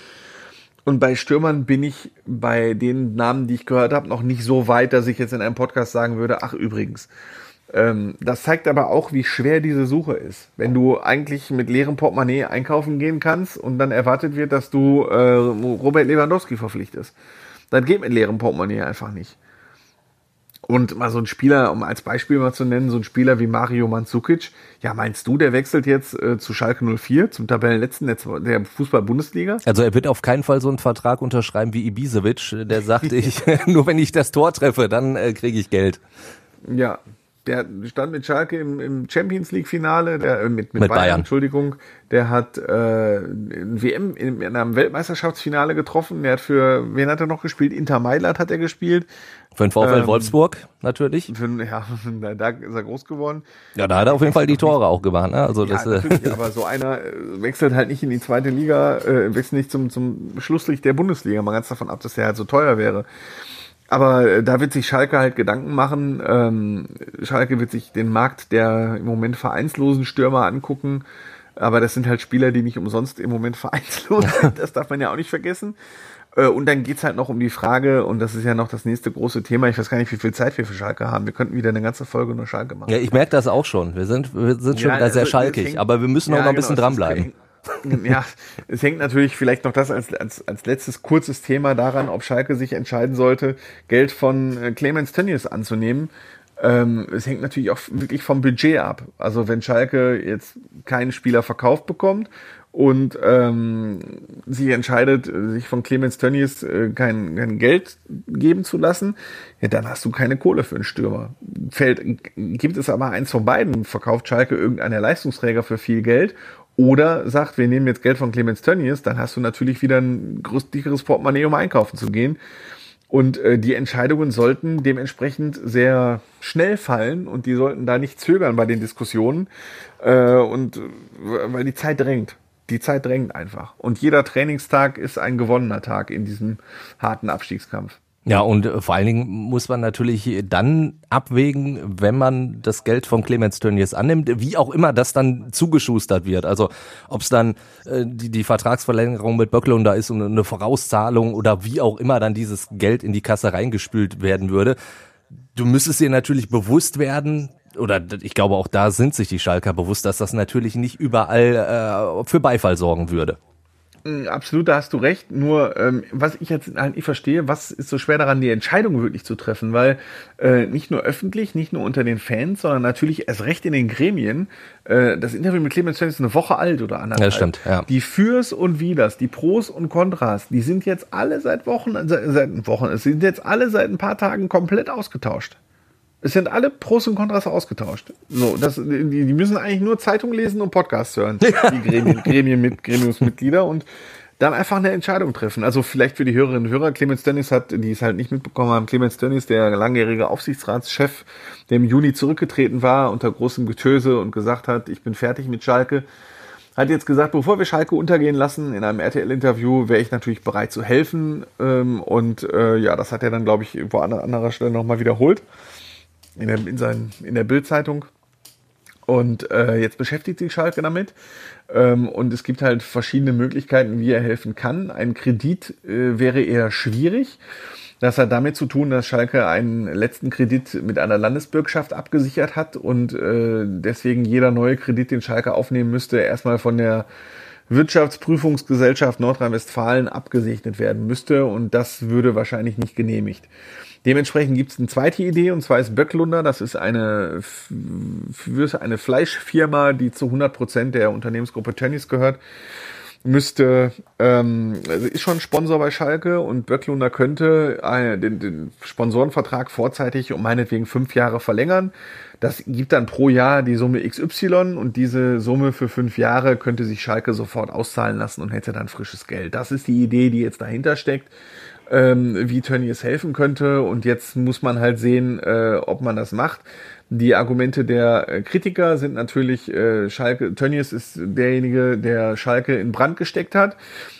Und bei Stürmern bin ich bei den Namen, die ich gehört habe, noch nicht so weit, dass ich jetzt in einem Podcast sagen würde, ach übrigens. Ähm, das zeigt aber auch, wie schwer diese Suche ist. Wenn du eigentlich mit leerem Portemonnaie einkaufen gehen kannst und dann erwartet wird, dass du äh, Robert Lewandowski verpflichtest. Das geht mit leerem Portemonnaie einfach nicht. Und mal so ein Spieler, um als Beispiel mal zu nennen, so ein Spieler wie Mario Mandzukic, ja, meinst du, der wechselt jetzt äh, zu Schalke 04, zum Tabellenletzten der, der Fußball-Bundesliga? Also er wird auf keinen Fall so einen Vertrag unterschreiben wie Ibisevic, der sagt, ich, nur wenn ich das Tor treffe, dann äh, kriege ich Geld. Ja, der stand mit Schalke im, im Champions League Finale, der äh, mit, mit, Mit Bayern, Bayern. Entschuldigung, der hat äh, in WM in, in einem Weltmeisterschaftsfinale getroffen. Der hat für wen hat er noch gespielt? Inter Mailand hat er gespielt. Für den VfL Ähm, Wolfsburg natürlich. Für, ja, da ist er groß geworden. Ja, da hat er auf jeden Fall die Tore auch gemacht. Ne? Also Ja, das, äh, aber so einer äh, wechselt halt nicht in die zweite Liga, äh, wechselt nicht zum, zum Schlusslicht der Bundesliga, mal ganz davon ab, dass der halt so teuer wäre. Aber äh, da wird sich Schalke halt Gedanken machen. Ähm, Schalke wird sich den Markt der im Moment vereinslosen Stürmer angucken. Aber das sind halt Spieler, die nicht umsonst im Moment vereinslos sind. Das darf man ja auch nicht vergessen. Äh, Und dann geht's halt noch um die Frage, und das ist ja noch das nächste große Thema, ich weiß gar nicht, wie viel Zeit wir für Schalke haben. Wir könnten wieder eine ganze Folge nur Schalke machen. ja, ich merke das auch schon. Wir sind, wir sind schon Ja, wieder sehr also, schalkig, es hängt- aber wir müssen auch Ja, noch ein bisschen genau, es dranbleiben. Ja, es hängt natürlich vielleicht noch das als, als, als letztes kurzes Thema daran, ob Schalke sich entscheiden sollte, Geld von äh, Clemens Tönnies anzunehmen. Ähm, es hängt natürlich auch wirklich vom Budget ab. Also wenn Schalke jetzt keinen Spieler verkauft bekommt und ähm, sich entscheidet, äh, sich von Clemens Tönnies äh, kein, kein Geld geben zu lassen, ja, dann hast du keine Kohle für einen Stürmer. Fällt, gibt es aber eins von beiden, verkauft Schalke irgendeiner Leistungsträger für viel Geld oder sagt, wir nehmen jetzt Geld von Clemens Tönnies, dann hast du natürlich wieder ein größ- dickeres Portemonnaie, um einkaufen zu gehen. Und äh, die Entscheidungen sollten dementsprechend sehr schnell fallen und die sollten da nicht zögern bei den Diskussionen. Äh, und äh, weil die Zeit drängt. Die Zeit drängt einfach. Und jeder Trainingstag ist ein gewonnener Tag in diesem harten Abstiegskampf. Ja, und äh, vor allen Dingen muss man natürlich dann abwägen, wenn man das Geld von Clemens Tönnies annimmt, wie auch immer das dann zugeschustert wird. Also ob es dann äh, die, die Vertragsverlängerung mit Böckler da ist und eine Vorauszahlung oder wie auch immer dann dieses Geld in die Kasse reingespült werden würde. Du müsstest dir natürlich bewusst werden, oder ich glaube auch da sind sich die Schalker bewusst, dass das natürlich nicht überall äh, für Beifall sorgen würde. Absolut, da hast du recht. Nur, ähm, was ich jetzt halt nicht verstehe, was ist so schwer daran, die Entscheidung wirklich zu treffen? Weil äh, nicht nur öffentlich, nicht nur unter den Fans, sondern natürlich erst recht in den Gremien. Äh, das Interview mit Clemens Tönnies ist eine Woche alt oder anderthalb. Ja, stimmt, ja. Die Fürs und Widers, die Pros und Kontras, die sind jetzt alle seit Wochen, seit, seit Wochen, es sind jetzt alle seit ein paar Tagen komplett ausgetauscht. Es sind alle Pros und Kontras ausgetauscht. So, das, die, die müssen eigentlich nur Zeitung lesen und Podcasts hören. Die Gremien, Gremien mit, Gremiumsmitglieder und dann einfach eine Entscheidung treffen. Also vielleicht für die Hörerinnen und Hörer, Clemens Dennis hat, die es halt nicht mitbekommen haben, Clemens Dennis, der langjährige Aufsichtsratschef, der im Juni zurückgetreten war unter großem Getöse und gesagt hat, ich bin fertig mit Schalke, hat jetzt gesagt, bevor wir Schalke untergehen lassen, in einem RTL-Interview wäre ich natürlich bereit zu helfen. Ähm, und äh, ja, das hat er dann, glaube ich, wo an anderer Stelle nochmal wiederholt in der, in, sein, in der Bildzeitung. Und äh, jetzt beschäftigt sich Schalke damit. Ähm, und es gibt halt verschiedene Möglichkeiten, wie er helfen kann. Ein Kredit äh, wäre eher schwierig. Das hat damit zu tun, dass Schalke einen letzten Kredit mit einer Landesbürgschaft abgesichert hat und äh, deswegen jeder neue Kredit, den Schalke aufnehmen müsste, erstmal von der Wirtschaftsprüfungsgesellschaft Nordrhein-Westfalen abgesegnet werden müsste und das würde wahrscheinlich nicht genehmigt. Dementsprechend gibt es eine zweite Idee und zwar ist Böcklunder, das ist eine, eine Fleischfirma, die zu 100 Prozent der Unternehmensgruppe Tönnies gehört müsste, ähm, also ist schon Sponsor bei Schalke und Böcklunder könnte äh, den, den Sponsorenvertrag vorzeitig um meinetwegen fünf Jahre verlängern. Das gibt dann pro Jahr die Summe XY und diese Summe für fünf Jahre könnte sich Schalke sofort auszahlen lassen und hätte dann frisches Geld. Das ist die Idee, die jetzt dahinter steckt ähm, wie Tönnies helfen könnte. Und jetzt muss man halt sehen, äh, ob man das macht. Die Argumente der äh, Kritiker sind natürlich, äh, Schalke, Tönnies ist derjenige, der Schalke in Brand gesteckt hat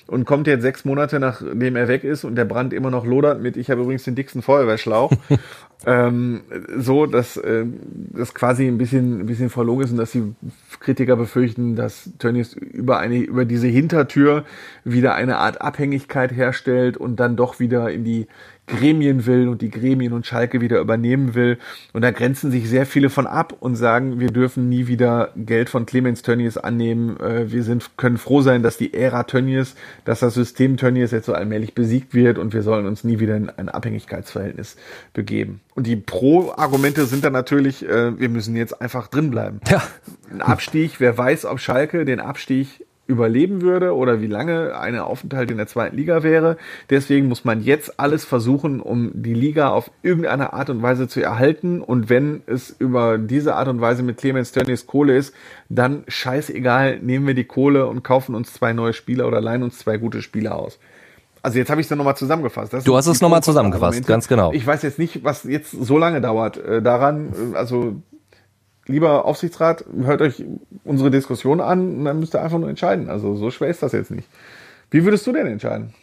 und kommt jetzt sechs Monate nachdem er weg ist und der Brand immer noch lodert mit, ich habe übrigens den dicksten Feuerwehrschlauch. ähm, so, dass äh, das quasi ein bisschen, ein bisschen verlogen ist und dass die Kritiker befürchten, dass Tönnies über eine, über diese Hintertür wieder eine Art Abhängigkeit herstellt und dann doch wieder in die Gremien will und die Gremien und Schalke wieder übernehmen will. Und da grenzen sich sehr viele von ab und sagen, wir dürfen nie wieder Geld von Clemens Tönnies annehmen. Äh, wir sind, können froh sein, dass die Ära Tönnies, dass das System Tönnies jetzt so allmählich besiegt wird und wir sollen uns nie wieder in ein Abhängigkeitsverhältnis begeben. Und die Pro-Argumente sind dann natürlich, äh, wir müssen jetzt einfach drin bleiben. Ja. Ein Abstieg, wer weiß, ob Schalke den Abstieg überleben würde oder wie lange ein Aufenthalt in der zweiten Liga wäre. Deswegen muss man jetzt alles versuchen, um die Liga auf irgendeine Art und Weise zu erhalten. Und wenn es über diese Art und Weise mit Clemens Tönnies Kohle ist, dann scheißegal, nehmen wir die Kohle und kaufen uns zwei neue Spieler oder leihen uns zwei gute Spieler aus. Also jetzt habe ich es dann nochmal zusammengefasst. Das du hast es nochmal zusammengefasst, ganz genau. Ich weiß jetzt nicht, was jetzt so lange dauert. Äh, daran, äh, also lieber Aufsichtsrat, hört euch unsere Diskussion an und dann müsst ihr einfach nur entscheiden. Also so schwer ist das jetzt nicht. Wie würdest du denn entscheiden?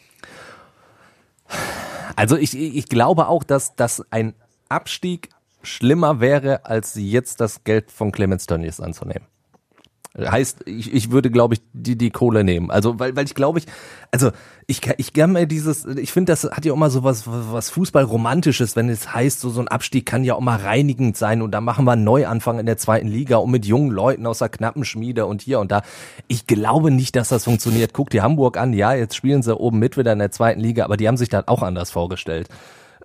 Also ich, ich glaube auch, dass, dass ein Abstieg schlimmer wäre, als jetzt das Geld von Clemens Tönnies anzunehmen. Heißt, ich, ich würde, glaube ich, die, die Kohle nehmen. Also, weil, weil ich glaube ich, also ich, ich kann mir dieses, ich finde, das hat ja mal so was, was Fußballromantisches, wenn es heißt, so, so ein Abstieg kann ja auch mal reinigend sein und da machen wir einen Neuanfang in der zweiten Liga und mit jungen Leuten aus der knappen Schmiede und hier und da. Ich glaube nicht, dass das funktioniert. Guck dir Hamburg an, ja, jetzt spielen sie oben mit wieder in der zweiten Liga, aber die haben sich dann auch anders vorgestellt.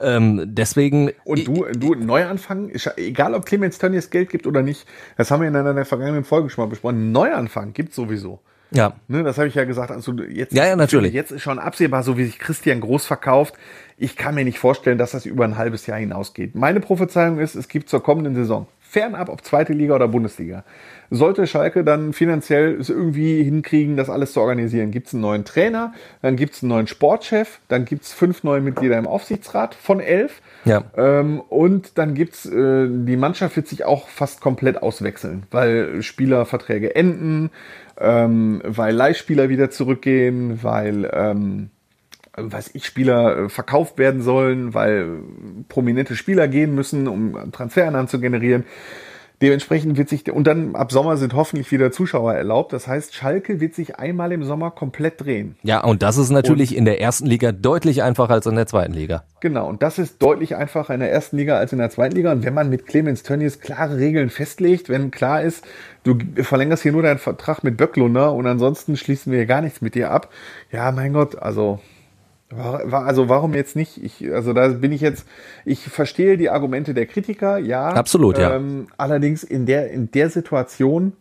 Ähm, deswegen. Und du, du, Neuanfang, egal ob Clemens Tönnies Geld gibt oder nicht, das haben wir in einer der vergangenen Folgen schon mal besprochen. Neuanfang gibt sowieso. Ja. Ne, das habe ich ja gesagt. Also jetzt, ja, ja, natürlich. Jetzt ist schon absehbar, so wie sich Christian Groß verkauft. Ich kann mir nicht vorstellen, dass das über ein halbes Jahr hinausgeht. Meine Prophezeiung ist, es gibt zur kommenden Saison, fernab ob zweite Liga oder Bundesliga, sollte Schalke dann finanziell es irgendwie hinkriegen, das alles zu organisieren, gibt es einen neuen Trainer, dann gibt es einen neuen Sportchef, dann gibt es fünf neue Mitglieder im Aufsichtsrat von elf. Ja. Ähm, und dann gibt's, äh, die Mannschaft wird sich auch fast komplett auswechseln, weil Spielerverträge enden, ähm, weil Leihspieler wieder zurückgehen, weil ähm, weiß ich, Spieler äh, verkauft werden sollen, weil prominente Spieler gehen müssen, um Transferannahmen zu generieren. Dementsprechend wird sich, und dann ab Sommer sind hoffentlich wieder Zuschauer erlaubt. Das heißt, Schalke wird sich einmal im Sommer komplett drehen. Ja, und das ist natürlich und, in der ersten Liga deutlich einfacher als in der zweiten Liga. Genau, und das ist deutlich einfacher in der ersten Liga als in der zweiten Liga. Und wenn man mit Clemens Tönnies klare Regeln festlegt, wenn klar ist, du verlängerst hier nur deinen Vertrag mit Böcklunder und ansonsten schließen wir hier gar nichts mit dir ab. Ja, mein Gott, also also warum jetzt nicht? Ich, also da bin ich jetzt, ich verstehe die Argumente der Kritiker, ja. Absolut, ja. Ähm, allerdings in der, in der Situation.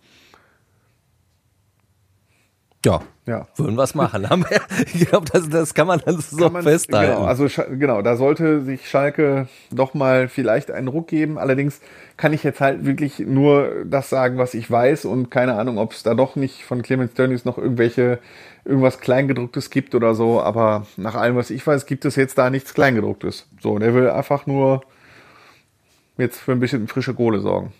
Ja, ja. Würden es machen. ich glaube, das, das kann man dann so man, festhalten. Genau, also genau, da sollte sich Schalke doch mal vielleicht einen Ruck geben. Allerdings kann ich jetzt halt wirklich nur das sagen, was ich weiß und keine Ahnung, ob es da doch nicht von Clemens Tönnies noch irgendwelche irgendwas Kleingedrucktes gibt oder so. Aber nach allem, was ich weiß, gibt es jetzt da nichts Kleingedrucktes. So, der will einfach nur jetzt für ein bisschen frische Kohle sorgen.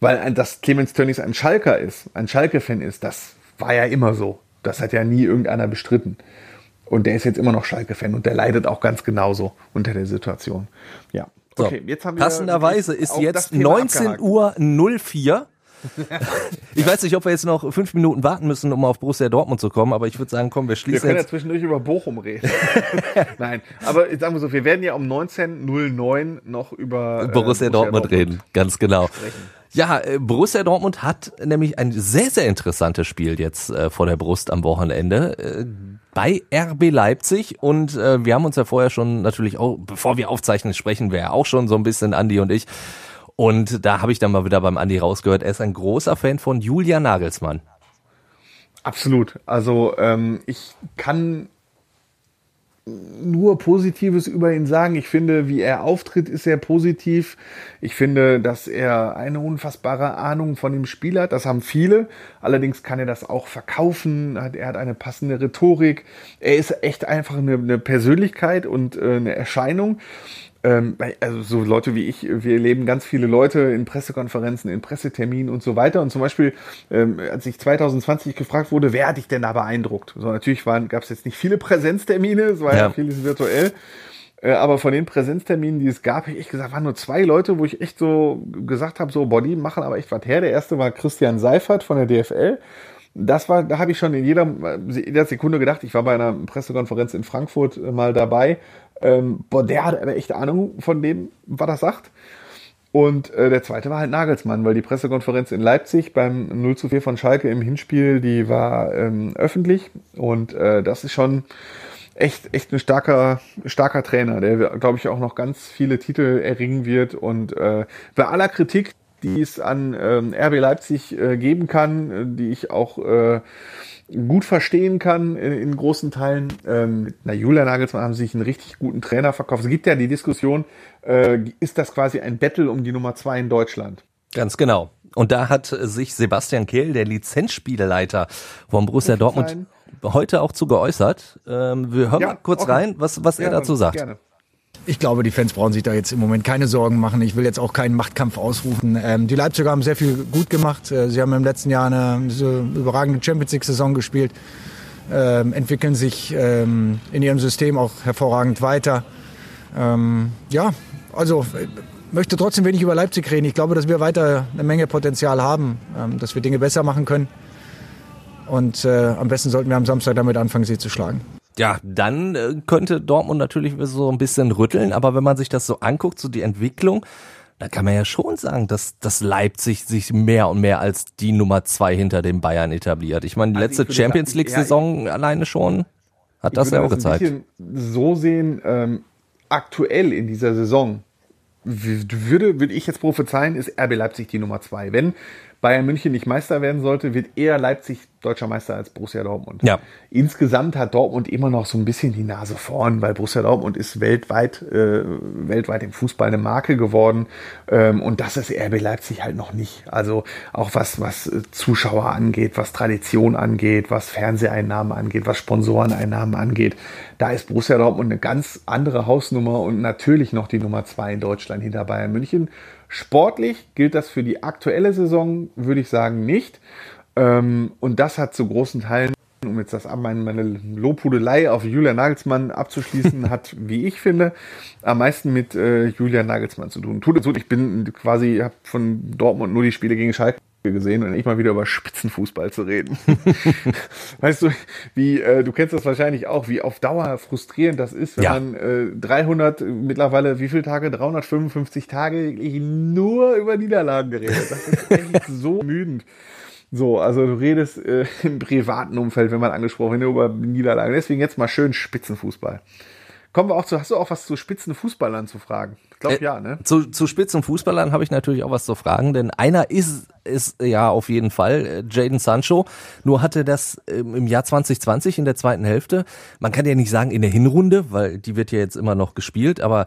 Weil dass Clemens Tönnies ein Schalker ist, ein Schalke-Fan ist, das war ja immer so. Das hat ja nie irgendeiner bestritten. Und der ist jetzt immer noch Schalke-Fan und der leidet auch ganz genauso unter der Situation. Ja. Okay, so, jetzt haben wir passenderweise ist jetzt 19 Uhr 04. ich weiß nicht, ob wir jetzt noch fünf Minuten warten müssen, um auf Borussia Dortmund zu kommen, aber ich würde sagen, komm, wir Wir schließen können ja jetzt. zwischendurch über Bochum reden. Nein, aber sagen wir so, wir werden ja um 19.09 noch über äh, Borussia, Dortmund, reden, ganz genau. Ja, äh, Borussia Dortmund hat nämlich ein sehr, sehr interessantes Spiel jetzt äh, vor der Brust am Wochenende äh, bei RB Leipzig und äh, wir haben uns ja vorher schon natürlich auch, bevor wir aufzeichnen, sprechen wir ja auch schon so ein bisschen, Andi und ich. Und da habe ich dann mal wieder beim Andi rausgehört, er ist ein großer Fan von Julia Nagelsmann. Absolut. Also ähm, ich kann nur Positives über ihn sagen. Ich finde, wie er auftritt, ist sehr positiv. Ich finde, dass er eine unfassbare Ahnung von dem Spiel hat. Das haben viele. Allerdings kann er das auch verkaufen. Er hat eine passende Rhetorik. Er ist echt einfach eine, eine Persönlichkeit und äh, eine Erscheinung. Ähm, also so Leute wie ich, wir erleben ganz viele Leute in Pressekonferenzen, in Presseterminen und so weiter. Und zum Beispiel, ähm, als ich 2020 gefragt wurde, wer hat dich denn da beeindruckt? So natürlich gab es jetzt nicht viele Präsenztermine, es war ja, Ja. vieles virtuell. Äh, Aber von den Präsenzterminen, die es gab, ich gesagt, waren nur zwei Leute, wo ich echt so gesagt habe, so Body machen aber echt was her. Der erste war Christian Seifert von der DFL. Das war, da habe ich schon in jeder, jeder Sekunde gedacht, ich war bei einer Pressekonferenz in Frankfurt äh, mal dabei. Ähm, boah, der hat aber echt Ahnung von dem, was er sagt. Und äh, der zweite war halt Nagelsmann, weil die Pressekonferenz in Leipzig beim 0 zu 4 von Schalke im Hinspiel, die war ähm, öffentlich. Und äh, das ist schon echt, echt ein starker, starker Trainer, der, glaube ich, auch noch ganz viele Titel erringen wird. Und äh, bei aller Kritik, die es an ähm, RB Leipzig äh, geben kann, äh, die ich auch äh, gut verstehen kann in, in großen Teilen. Ähm, mit na, Julia Nagelsmann haben sie sich einen richtig guten Trainer verkauft. Es gibt ja die Diskussion, äh, ist das quasi ein Battle um die Nummer zwei in Deutschland? Ganz genau. Und da hat sich Sebastian Kehl, der Lizenzspieleleiter von Borussia Dortmund, heute auch zu geäußert. Ähm, wir hören Ja, mal kurz okay. rein, was, was er dazu sagt. Gerne. Ich glaube, die Fans brauchen sich da jetzt im Moment keine Sorgen machen. Ich will jetzt auch keinen Machtkampf ausrufen. Ähm, die Leipziger haben sehr viel gut gemacht. Äh, sie haben im letzten Jahr eine, so überragende Champions League-Saison gespielt, ähm, entwickeln sich ähm, in ihrem System auch hervorragend weiter. Ähm, ja, also äh, möchte trotzdem wenig über Leipzig reden. Ich glaube, dass wir weiter eine Menge Potenzial haben, ähm, dass wir Dinge besser machen können. Und äh, am besten sollten wir am Samstag damit anfangen, sie zu schlagen. Ja, dann äh, könnte Dortmund natürlich so ein bisschen rütteln, aber wenn man sich das so anguckt, so die Entwicklung, dann kann man ja schon sagen, dass, dass Leipzig sich mehr und mehr als die Nummer zwei hinter den Bayern etabliert. Ich meine, die Also letzte würde Champions League-Saison alleine schon hat das ja auch gezeigt. Ein bisschen so sehen, ähm, aktuell in dieser Saison würde, würde ich jetzt prophezeien, ist RB Leipzig die Nummer zwei. Wenn Bayern München nicht Meister werden sollte, wird eher Leipzig deutscher Meister als Borussia Dortmund. Ja. Insgesamt hat Dortmund immer noch so ein bisschen die Nase vorn, weil Borussia Dortmund ist weltweit, äh, weltweit im Fußball eine Marke geworden. Ähm, und das ist RB Leipzig halt noch nicht. Also auch was, was äh, Zuschauer angeht, was Tradition angeht, was Fernseheinnahmen angeht, was Sponsoreneinnahmen angeht. Da ist Borussia Dortmund eine ganz andere Hausnummer und natürlich noch die Nummer zwei in Deutschland hinter Bayern München. Sportlich gilt das für die aktuelle Saison, würde ich sagen, nicht. Ähm, und das hat zu großen Teilen, um jetzt das meine, meine Lobhudelei auf Julian Nagelsmann abzuschließen, hat, wie ich finde, am meisten mit äh, Julian Nagelsmann zu tun. Tut es so, ich bin quasi, habe von Dortmund nur die Spiele gegen Schalke gesehen und nicht mal wieder über Spitzenfußball zu reden. weißt du, wie äh, du kennst das wahrscheinlich auch, wie auf Dauer frustrierend das ist, wenn Ja. man äh, 300 mittlerweile wie viele Tage 355 Tage nur über Niederlagen geredet. Das ist echt so müdend. So, also du redest äh, im privaten Umfeld, wenn man angesprochen wird, über Niederlagen. Deswegen jetzt mal schön Spitzenfußball. Kommen wir auch zu, hast du auch was zu Spitzenfußballern zu fragen? Ich glaube Äh, ja, ne? Zu, zu Spitzenfußballern habe ich natürlich auch was zu fragen, denn einer ist ist ja auf jeden Fall äh, Jaden Sancho. Nur hatte das ähm, im Jahr 2020 in der zweiten Hälfte, man kann ja nicht sagen in der Hinrunde, weil die wird ja jetzt immer noch gespielt, aber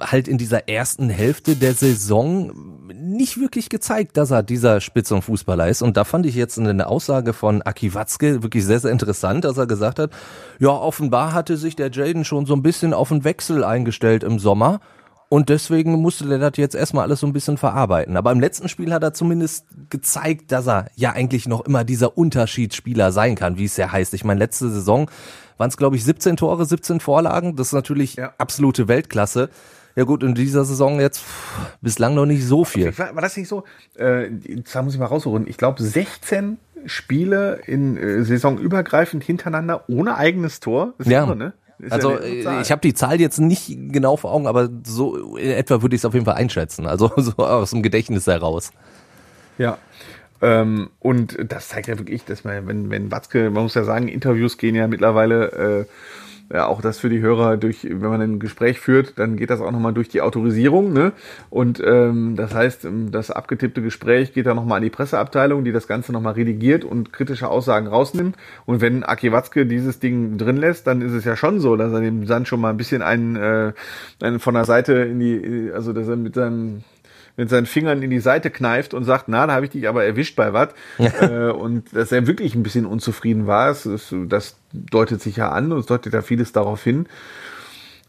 halt in dieser ersten Hälfte der Saison nicht wirklich gezeigt, dass er dieser Spitzenfußballer ist. Und da fand ich jetzt eine Aussage von Aki Watzke wirklich sehr, sehr interessant, dass er gesagt hat, ja, offenbar hatte sich der Jaden schon so ein bisschen auf einen Wechsel eingestellt im Sommer. Und deswegen musste der das jetzt erstmal alles so ein bisschen verarbeiten. Aber im letzten Spiel hat er zumindest gezeigt, dass er ja eigentlich noch immer dieser Unterschiedsspieler sein kann, wie es ja heißt. Ich meine, letzte Saison waren es, glaube ich, 17 Tore, 17 Vorlagen. Das ist natürlich Ja. absolute Weltklasse. Ja gut, in dieser Saison jetzt pff, bislang noch nicht so viel. War, war das nicht so? Äh, da muss ich mal rausholen. Ich glaube 16 Spiele in äh, saisonübergreifend hintereinander ohne eigenes Tor. Ist ja. Irre, ne? Ist also ja äh, ich habe die Zahl jetzt nicht genau vor Augen, aber so in etwa würde ich es auf jeden Fall einschätzen. Also so aus dem Gedächtnis heraus. Ja. Ähm, und das zeigt ja wirklich, dass man, wenn, wenn Watzke, man muss ja sagen, Interviews gehen ja mittlerweile äh, ja, auch das für die Hörer durch, wenn man ein Gespräch führt, dann geht das auch nochmal durch die Autorisierung, ne? Und ähm, das heißt, das abgetippte Gespräch geht dann nochmal an die Presseabteilung, die das Ganze nochmal redigiert und kritische Aussagen rausnimmt. Und wenn Aki Watzke dieses Ding drin lässt, dann ist es ja schon so, dass er dem Sand schon mal ein bisschen einen, äh, einen von der Seite in die, also dass er mit seinem mit seinen Fingern in die Seite kneift und sagt, na, da habe ich dich aber erwischt bei was. äh, und dass er wirklich ein bisschen unzufrieden war, das, das deutet sich ja an und es deutet ja vieles darauf hin.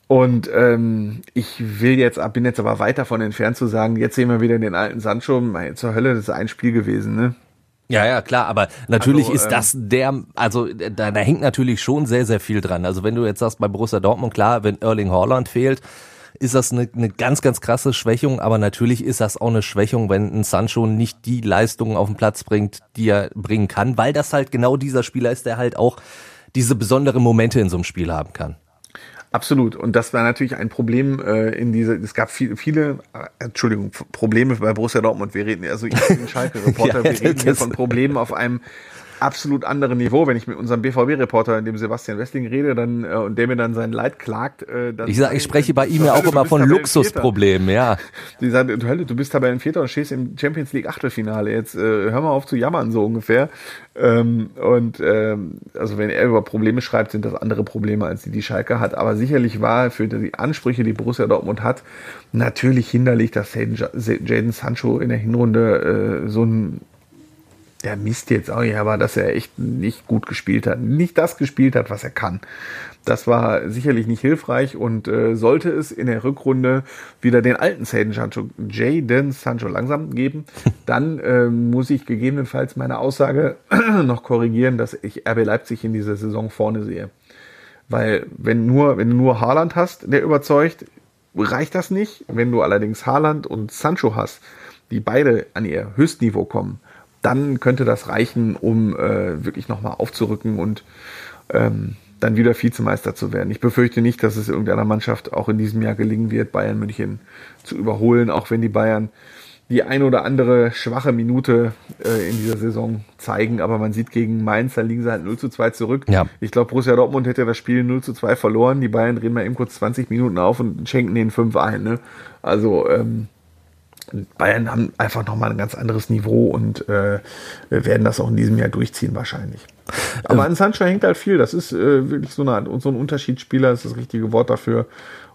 Und ähm, ich will jetzt, bin jetzt aber weit davon entfernt zu sagen, jetzt sehen wir wieder den alten Sancho. Zur Hölle, das ist ein Spiel gewesen, ne? Ja, ja, klar, aber natürlich also, ist das ähm, der, also da, da hängt natürlich schon sehr, sehr viel dran. Also wenn du jetzt sagst, bei Borussia Dortmund, klar, wenn Erling Haaland fehlt, ist das eine, eine ganz, ganz krasse Schwächung, aber natürlich ist das auch eine Schwächung, wenn ein Sancho nicht die Leistungen auf den Platz bringt, die er bringen kann, weil das halt genau dieser Spieler ist, der halt auch diese besonderen Momente in so einem Spiel haben kann. Absolut. Und das war natürlich ein Problem äh, in diese, es gab viel, viele, äh, Entschuldigung, Probleme bei Borussia Dortmund. Wir reden, also ich bin Schalke-Reporter, ja, wir reden hier von Problemen auf einem absolut andere Niveau. Wenn ich mit unserem BVB-Reporter, dem Sebastian Westling, rede, dann äh, und der mir dann sein Leid klagt, äh, dann ich sag, ich spreche bei ihm ja auch immer von Luxusproblemen, ja. Die sagen, du, du bist Tabellenvierter und stehst im Champions League Achtelfinale. Jetzt äh, hör mal auf zu jammern so ungefähr. Ähm, und ähm, also wenn er über Probleme schreibt, sind das andere Probleme als die die Schalke hat. Aber sicherlich war für die Ansprüche, die Borussia Dortmund hat, natürlich hinderlich, dass Jaden Sancho in der Hinrunde äh, so ein der Mist jetzt auch nicht, aber dass er echt nicht gut gespielt hat. Nicht das gespielt hat, was er kann. Das war sicherlich nicht hilfreich und äh, sollte es in der Rückrunde wieder den alten Sancho, Jaden Sancho langsam geben, dann äh, muss ich gegebenenfalls meine Aussage noch korrigieren, dass ich RB Leipzig in dieser Saison vorne sehe. Weil wenn nur, wenn du nur Haaland hast, der überzeugt, reicht das nicht. Wenn du allerdings Haaland und Sancho hast, die beide an ihr Höchstniveau kommen, dann könnte das reichen, um äh, wirklich nochmal aufzurücken und ähm, dann wieder Vizemeister zu werden. Ich befürchte nicht, dass es irgendeiner Mannschaft auch in diesem Jahr gelingen wird, Bayern München zu überholen, auch wenn die Bayern die ein oder andere schwache Minute äh, in dieser Saison zeigen. Aber man sieht gegen Mainz, da liegen sie halt 0 zu 2 zurück. Ja. Ich glaube, Borussia Dortmund hätte das Spiel 0 zu 2 verloren. Die Bayern drehen mal eben kurz 20 Minuten auf und schenken den 5 ein. Ne? Also ähm, Bayern haben einfach nochmal ein ganz anderes Niveau und äh, werden das auch in diesem Jahr durchziehen wahrscheinlich. Aber ähm. an Sancho hängt halt viel. Das ist äh, wirklich so, eine, so ein Unterschiedsspieler, ist das richtige Wort dafür.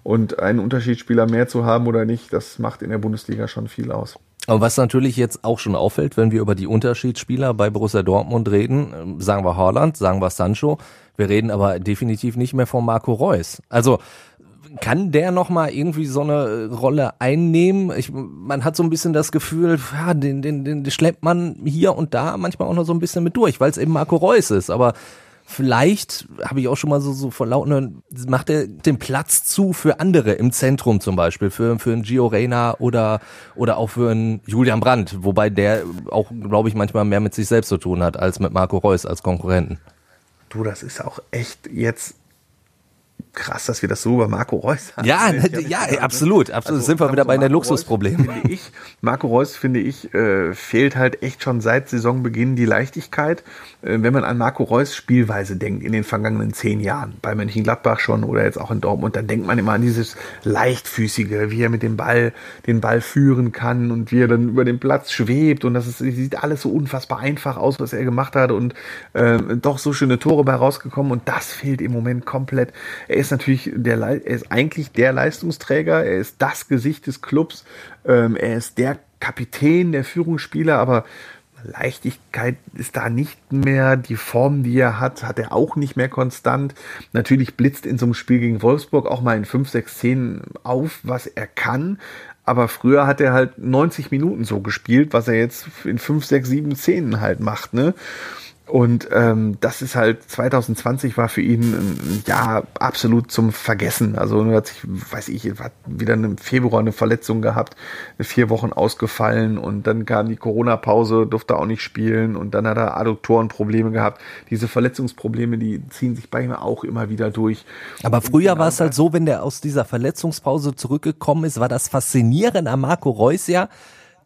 Und einen Unterschiedsspieler mehr zu haben oder nicht, das macht in der Bundesliga schon viel aus. Aber was natürlich jetzt auch schon auffällt, wenn wir über die Unterschiedsspieler bei Borussia Dortmund reden, ähm, sagen wir Haaland, sagen wir Sancho, wir reden aber definitiv nicht mehr von Marco Reus. Also kann der noch mal irgendwie so eine Rolle einnehmen? Ich, man hat so ein bisschen das Gefühl, ja, den, den, den schleppt man hier und da manchmal auch noch so ein bisschen mit durch, weil es eben Marco Reus ist. Aber vielleicht habe ich auch schon mal so, so von lauten macht er den Platz zu für andere im Zentrum zum Beispiel, für, für einen Gio Reyna oder, oder auch für einen Julian Brandt, wobei der auch, glaube ich, manchmal mehr mit sich selbst zu tun hat als mit Marco Reus als Konkurrenten. Du, das ist auch echt jetzt krass, dass wir das so über Marco Reus haben. Ja, ja, ja ne? absolut, absolut. Also, sind wir wieder bei den Luxusproblemen. Finde ich, Marco Reus, finde ich, äh, fehlt halt echt schon seit Saisonbeginn die Leichtigkeit. Äh, wenn man an Marco Reus Spielweise denkt in den vergangenen zehn Jahren, bei Mönchengladbach schon oder jetzt auch in Dortmund, dann denkt man immer an dieses leichtfüßige, wie er mit dem Ball den Ball führen kann und wie er dann über den Platz schwebt und das ist, sieht alles so unfassbar einfach aus, was er gemacht hat und äh, doch so schöne Tore bei rausgekommen und das fehlt im Moment komplett. Er ist natürlich der, er ist eigentlich der Leistungsträger, er ist das Gesicht des Clubs, ähm, er ist der Kapitän der Führungsspieler, aber Leichtigkeit ist da nicht mehr. Die Form, die er hat, hat er auch nicht mehr konstant. Natürlich blitzt in so einem Spiel gegen Wolfsburg auch mal in 5, 6 Szenen auf, was er kann. Aber früher hat er halt 90 Minuten so gespielt, was er jetzt in 5, 6, 7 Szenen halt macht, ne? Und ähm, das ist halt 2020 war für ihn ein Jahr absolut zum Vergessen. Also er hat sich, weiß ich, hat wieder im Februar eine Verletzung gehabt, vier Wochen ausgefallen und dann kam die Corona-Pause, durfte auch nicht spielen und dann hat er Adduktorenprobleme gehabt. Diese Verletzungsprobleme, die ziehen sich bei ihm auch immer wieder durch. Aber früher war es halt so, wenn der aus dieser Verletzungspause zurückgekommen ist, war das faszinierend an Marco Reus ja.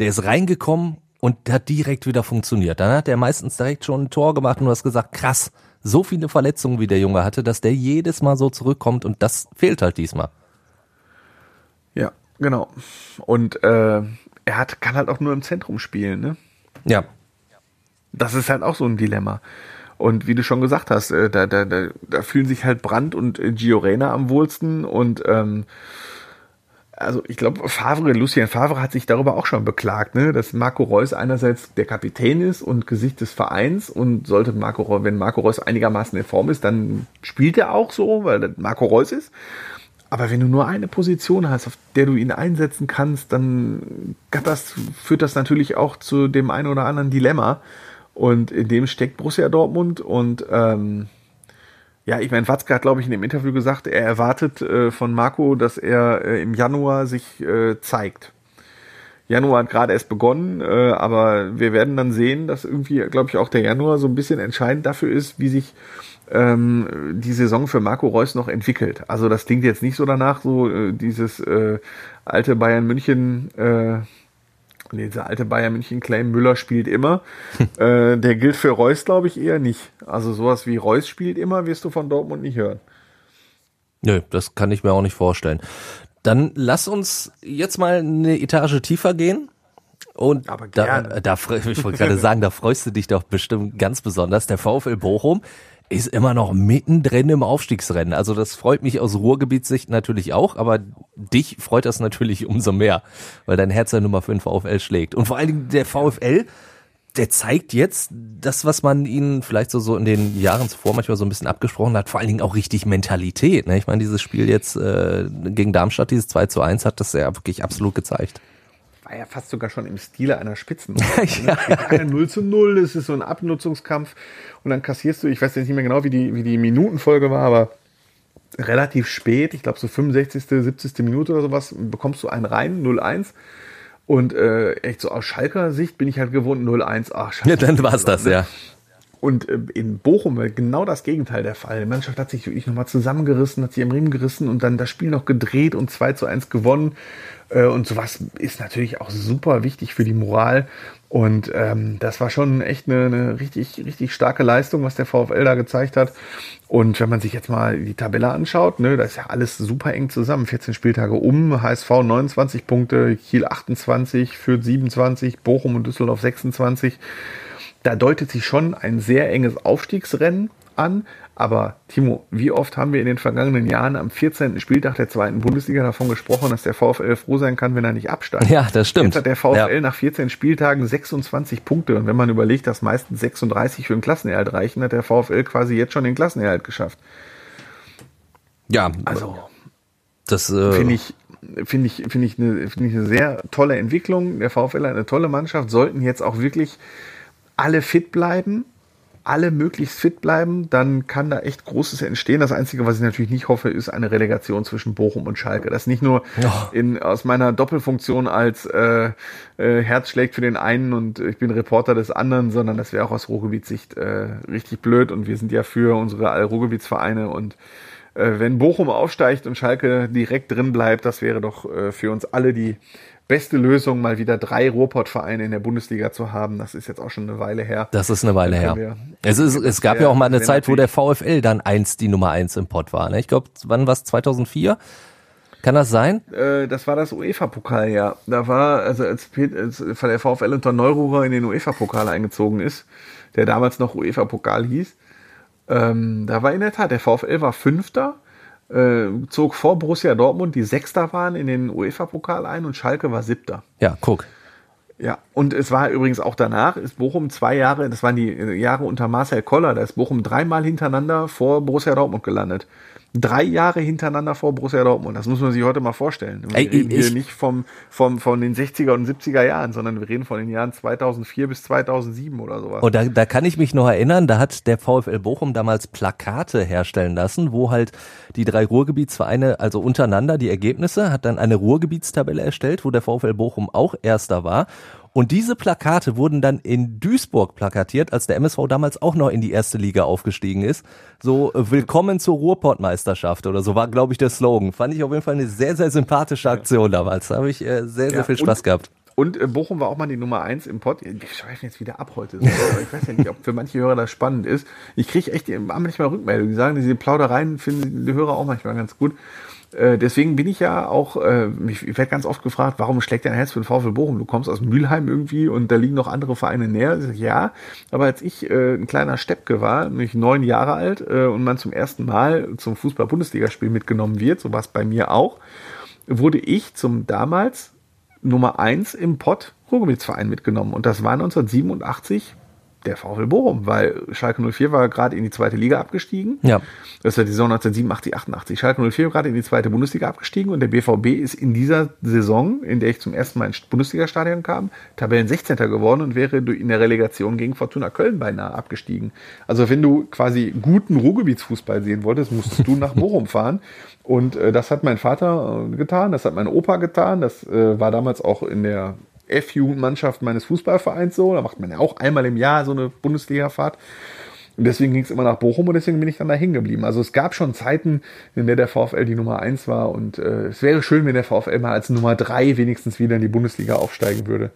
Der ist reingekommen und hat direkt wieder funktioniert. Dann hat er meistens direkt schon ein Tor gemacht und du hast gesagt, krass, so viele Verletzungen wie der Junge hatte, dass der jedes Mal so zurückkommt und das fehlt halt diesmal. Ja, genau. Und äh, er hat, kann halt auch nur im Zentrum spielen, ne? Ja. Das ist halt auch so ein Dilemma. Und wie du schon gesagt hast, äh, da, da, da, da fühlen sich halt Brandt und äh, Giorena am wohlsten und ähm, also ich glaube, Favre, Lucien Favre hat sich darüber auch schon beklagt, ne, dass Marco Reus einerseits der Kapitän ist und Gesicht des Vereins und sollte Marco Reus, wenn Marco Reus einigermaßen in Form ist, dann spielt er auch so, weil Marco Reus ist. Aber wenn du nur eine Position hast, auf der du ihn einsetzen kannst, dann das, führt das natürlich auch zu dem einen oder anderen Dilemma. Und in dem steckt Borussia Dortmund und ähm, ja, ich meine, Watzke hat, glaube ich, in dem Interview gesagt, er erwartet äh, von Marco, dass er äh, im Januar sich äh, zeigt. Januar hat gerade erst begonnen, äh, aber wir werden dann sehen, dass irgendwie, glaube ich, auch der Januar so ein bisschen entscheidend dafür ist, wie sich ähm, die Saison für Marco Reus noch entwickelt. Also das klingt jetzt nicht so danach, so äh, dieses äh, alte Bayern München Nee, dieser alte Bayern München Claim Müller spielt immer. äh, der gilt für Reus, glaube ich, eher nicht. Also sowas wie Reus spielt immer, wirst du von Dortmund nicht hören. Nö, das kann ich mir auch nicht vorstellen. Dann lass uns jetzt mal eine Etage tiefer gehen. Und Aber da, da, ich wollte gerade sagen, da freust du dich doch bestimmt ganz besonders. Der VfL Bochum ist immer noch mittendrin im Aufstiegsrennen. Also das freut mich aus Ruhrgebietssicht natürlich auch, aber dich freut das natürlich umso mehr, weil dein Herz ja Nummer 5 VfL schlägt. Und vor allen Dingen der VfL, der zeigt jetzt das, was man ihnen vielleicht so, so in den Jahren zuvor manchmal so ein bisschen abgesprochen hat, vor allen Dingen auch richtig Mentalität. Ne? Ich meine, dieses Spiel jetzt äh, gegen Darmstadt, dieses 2 zu 1, hat das ja wirklich absolut gezeigt. War ja fast sogar schon im Stile einer Spitzen. ja. Keine 0 zu 0, es ist so ein Abnutzungskampf und dann kassierst du, ich weiß jetzt nicht mehr genau, wie die, wie die Minutenfolge war, aber relativ spät, ich glaube so 65., 70. Minute oder sowas, bekommst du einen rein, 0-1. Und äh, echt so aus Schalker Sicht bin ich halt gewohnt 0-1. Ach, Schalke, Ja, dann war's das, ja. Und äh, in Bochum war genau das Gegenteil der Fall. Die Mannschaft hat sich wirklich nochmal zusammengerissen, hat sich im Riemen gerissen und dann das Spiel noch gedreht und 2 zu 1 gewonnen. Äh, und sowas ist natürlich auch super wichtig für die Moral. Und ähm, das war schon echt eine, eine richtig, richtig starke Leistung, was der VfL da gezeigt hat. Und wenn man sich jetzt mal die Tabelle anschaut, ne, da ist ja alles super eng zusammen. 14 Spieltage um, HSV 29 Punkte, Kiel 28, Fürth 27, Bochum und Düsseldorf 26 da deutet sich schon ein sehr enges Aufstiegsrennen an. Aber Timo, wie oft haben wir in den vergangenen Jahren am 14. Spieltag der zweiten Bundesliga davon gesprochen, dass der VfL froh sein kann, wenn er nicht absteigt? Ja, das stimmt. Jetzt hat der VfL Ja. nach 14 Spieltagen 26 Punkte. Und wenn man überlegt, dass meistens 36 für den Klassenerhalt reichen, hat der VfL quasi jetzt schon den Klassenerhalt geschafft. Ja, Also das äh, finde ich, finde ich, finde ich, eine, finde ich eine sehr tolle Entwicklung. Der VfL hat eine tolle Mannschaft, sollten jetzt auch wirklich alle fit bleiben, alle möglichst fit bleiben, dann kann da echt Großes entstehen. Das Einzige, was ich natürlich nicht hoffe, ist eine Relegation zwischen Bochum und Schalke. Das nicht nur Oh. in, aus meiner Doppelfunktion als äh, äh, Herz schlägt für den einen und ich bin Reporter des anderen, sondern das wäre auch aus Ruhrgebietssicht äh, richtig blöd und wir sind ja für unsere All-Ruhrgebietsvereine und äh, wenn Bochum aufsteigt und Schalke direkt drin bleibt, das wäre doch äh, für uns alle die beste Lösung, mal wieder drei Ruhrpott-Vereine in der Bundesliga zu haben. Das ist jetzt auch schon eine Weile her. Das ist eine Weile her. wir- Es, ist, es gab Ja, auch mal eine Zeit, wo der VfL dann eins die Nummer eins im Pott war. Ne? Ich glaube, wann war 2004? Kann das sein? Äh, das war das UEFA-Pokal, ja. Da war, also als, der VfL unter Neururer in den UEFA-Pokal eingezogen ist, der damals noch UEFA-Pokal hieß, ähm, da war in der Tat, der VfL war Fünfter, äh, zog vor Borussia Dortmund, die Sechster waren, in den UEFA-Pokal ein und Schalke war Siebter. Ja, guck. Ja, und es war übrigens auch danach, ist Bochum zwei Jahre, das waren die Jahre unter Marcel Koller, da ist Bochum dreimal hintereinander vor Borussia Dortmund gelandet. Drei Jahre hintereinander vor Borussia Dortmund. Das muss man sich heute mal vorstellen. Wir Ey, reden ich- hier nicht vom, vom, von den 60er und 70er Jahren, sondern wir reden von den Jahren 2004 bis 2007 oder sowas. Und da, da kann ich mich noch erinnern, da hat der VfL Bochum damals Plakate herstellen lassen, wo halt die drei Ruhrgebietsvereine, also untereinander die Ergebnisse, hat dann eine Ruhrgebietstabelle erstellt, wo der VfL Bochum auch Erster war. Und diese Plakate wurden dann in Duisburg plakatiert, als der MSV damals auch noch in die erste Liga aufgestiegen ist. So, äh, willkommen zur Ruhrpottmeisterschaft oder so war, glaube ich, der Slogan. Fand ich auf jeden Fall eine sehr, sehr sympathische Aktion damals. Da habe ich äh, sehr, sehr Ja, viel Spaß gehabt. Und äh, Bochum war auch mal die Nummer eins im Pott. Wir schweifen jetzt wieder ab heute. So, ich weiß ja nicht, ob für manche Hörer das spannend ist. Ich kriege echt manchmal Rückmeldungen. Die sagen, diese Plaudereien finden die Hörer auch manchmal ganz gut. Äh, deswegen bin ich ja auch, äh, ich, ich werde ganz oft gefragt, warum schlägt dein Herz für den VfL Bochum? Du kommst aus Mülheim irgendwie und da liegen noch andere Vereine näher. Ja, aber als ich äh, ein kleiner Steppke war, nämlich neun Jahre alt äh, und man zum ersten Mal zum Fußball-Bundesligaspiel mitgenommen wird, so war es bei mir auch, wurde ich zum damals Nummer 1 im Pott Ruhrgebietsverein mitgenommen. Und das war 1987 der VfL Bochum, weil Schalke 04 war gerade in die zweite Liga abgestiegen. Ja. Das war die Saison 1987, 88. Schalke 04 war gerade in die zweite Bundesliga abgestiegen und der BVB ist in dieser Saison, in der ich zum ersten Mal ins Bundesligastadion kam, Tabellen 16. geworden und wäre in der Relegation gegen Fortuna Köln beinahe abgestiegen. Also wenn du quasi guten Ruhrgebietsfußball sehen wolltest, musstest du nach Bochum fahren. Und äh, das hat mein Vater äh, getan, das hat mein Opa getan, das äh, war damals auch in der F-Jugendmannschaft meines Fußballvereins so. Da macht man ja auch einmal im Jahr so eine Bundesliga-Fahrt. Und deswegen ging es immer nach Bochum und deswegen bin ich dann da hängen geblieben. Also es gab schon Zeiten, in der der VfL die Nummer eins war und äh, es wäre schön, wenn der VfL mal als Nummer drei wenigstens wieder in die Bundesliga aufsteigen würde.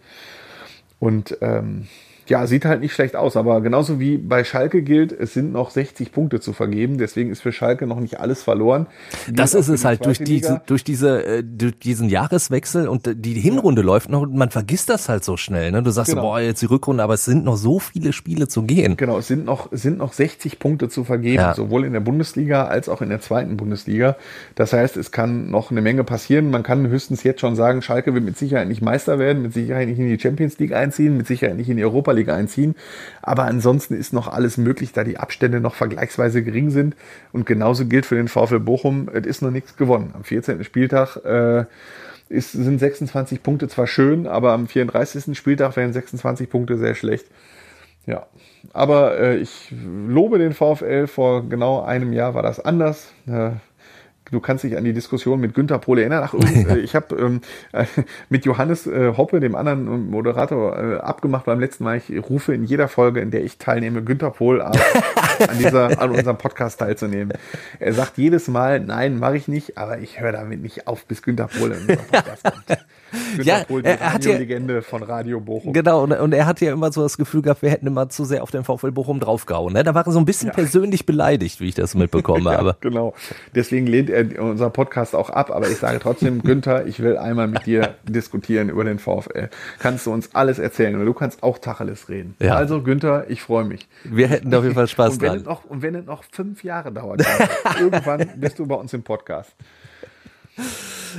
Und ähm, ja, sieht halt nicht schlecht aus, aber genauso wie bei Schalke gilt, es sind noch 60 Punkte zu vergeben, deswegen ist für Schalke noch nicht alles verloren. Das Gilt ist es halt durch diese, durch diese, äh, durch diesen Jahreswechsel und die Hinrunde läuft noch und man vergisst das halt so schnell. Ne? Du sagst, Genau. so, boah, jetzt die Rückrunde, aber es sind noch so viele Spiele zu gehen. Genau, es sind noch, es sind noch 60 Punkte zu vergeben, Ja. sowohl in der Bundesliga als auch in der zweiten Bundesliga. Das heißt, es kann noch eine Menge passieren. Man kann höchstens jetzt schon sagen, Schalke wird mit Sicherheit nicht Meister werden, mit Sicherheit nicht in die Champions League einziehen, mit Sicherheit nicht in die Europa League einziehen. Aber ansonsten ist noch alles möglich, da die Abstände noch vergleichsweise gering sind. Und genauso gilt für den VfL Bochum, es ist noch nichts gewonnen. Am 14. Spieltag äh, ist, sind 26 Punkte zwar schön, aber am 34. Spieltag wären 26 Punkte sehr schlecht. Ja, aber äh, ich lobe den VfL. Vor genau einem Jahr war das anders. Äh, du kannst dich an die Diskussion mit Günter Pohl erinnern. Ach, übrigens, äh, ich habe ähm, äh, mit Johannes äh, Hoppe, dem anderen Moderator, äh, abgemacht beim letzten Mal. Ich rufe in jeder Folge, in der ich teilnehme, Günter Pohl an, an, dieser, an unserem Podcast teilzunehmen. Er sagt jedes Mal, nein, mache ich nicht, aber ich höre damit nicht auf, bis Günter Pohl in unserem Podcast kommt. Ja, Pohl, die er- er hat ja- Legende von Radio Bochum. Genau, und, und er hat ja immer so das Gefühl gehabt, wir hätten immer zu sehr auf den VfL Bochum draufgehauen. Ne? Da war er so ein bisschen persönlich beleidigt, wie ich das mitbekomme. Ja, aber genau. Deswegen lehnt er unseren Podcast auch ab. Aber ich sage trotzdem, Günther, ich will einmal mit dir diskutieren über den VfL. Kannst du uns alles erzählen? Oder du kannst auch Tacheles reden. Ja. Also Günther, ich freue mich. wir hätten auf jeden Fall Spaß Und wenn, es dran. noch, und wenn es noch fünf Jahre dauert, irgendwann bist du bei uns im Podcast.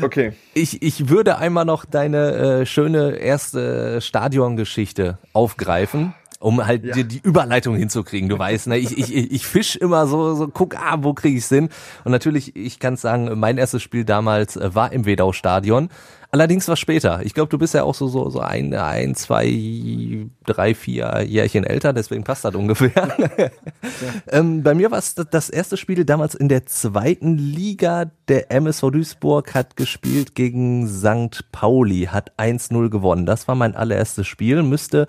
Okay. Ich, ich würde einmal noch deine äh, schöne erste Stadiongeschichte aufgreifen. Um halt Ja. die, die Überleitung hinzukriegen, du weißt, ne? Ich, ich, ich fisch immer so, so guck, ah, wo krieg ich's hin? Und natürlich, ich kann sagen, mein erstes Spiel damals äh, war im Wedau-Stadion. Allerdings war später. Ich glaube, du bist ja auch so, so, so ein, ein, zwei, drei, vier Jährchen älter, deswegen passt das ungefähr. ähm, bei mir war es das erste Spiel damals in der zweiten Liga. Der MSV Duisburg hat gespielt gegen St. Pauli, hat 1-0 gewonnen. Das war mein allererstes Spiel, müsste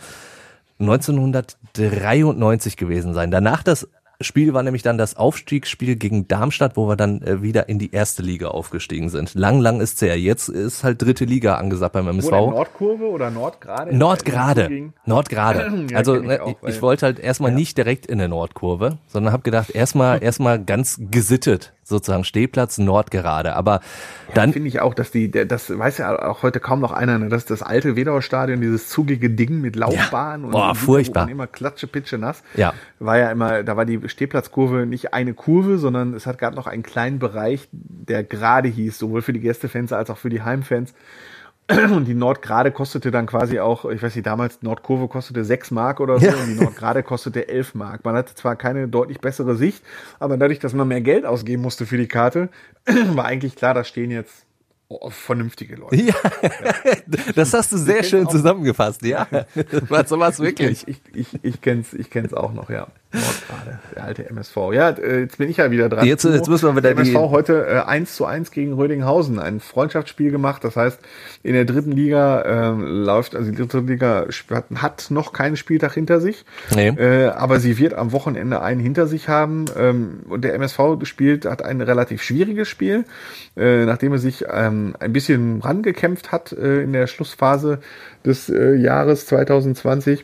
1993 gewesen sein. Danach das Spiel war nämlich dann das Aufstiegsspiel gegen Darmstadt, wo wir dann äh, wieder in die erste Liga aufgestiegen sind. Lang, lang ist her. Jetzt ist halt dritte Liga angesagt beim MSV. Wo denn, Nordkurve oder Nordgrade? Nordgrade. Nordgrade. Ja, Also ich ne, auch, ich, wollte halt erstmal nicht direkt in der Nordkurve, sondern habe gedacht, erstmal erstmal ganz gesittet, sozusagen Stehplatz Nordgerade. Aber dann Finde ich auch, dass die, das weiß ja auch heute kaum noch einer, ne? das ist das alte Wedauer Stadion, dieses zugige Ding mit Laufbahn und Boah, furchtbar. und immer klatsche, pitsche nass. Ja. War ja immer, da war die Stehplatzkurve nicht eine Kurve, sondern es hat gab noch einen kleinen Bereich, der gerade hieß, sowohl für die Gästefans als auch für die Heimfans. Und die Nordgrade kostete dann quasi auch, ich weiß nicht, damals Nordkurve kostete 6 Mark oder so Ja. und die Nordgrade kostete 11 Mark. Man hatte zwar keine deutlich bessere Sicht, aber dadurch, dass man mehr Geld ausgeben musste für die Karte, war eigentlich klar, da stehen jetzt vernünftige Leute. Ja, das hast du sehr schön zusammengefasst, ja. Was was wirklich. Ich, ich, ich, ich kenn's, ich kenn's auch noch, ja. Nordgrade, der alte MSV. Ja, äh, jetzt bin ich ja wieder dran. Jetzt- jetzt müssen wir wieder der MSV heute äh, 1 zu 1 gegen Rödinghausen, ein Freundschaftsspiel gemacht. Das heißt, in der dritten Liga ähm, läuft, also die dritte Liga hat, hat noch keinen Spieltag hinter sich. Nee. Äh, aber sie wird am Wochenende einen hinter sich haben. Ähm, und der MSV spielt, hat ein relativ schwieriges Spiel, äh, nachdem er sich ähm, ein bisschen rangekämpft hat äh, in der Schlussphase des äh, Jahres 2020.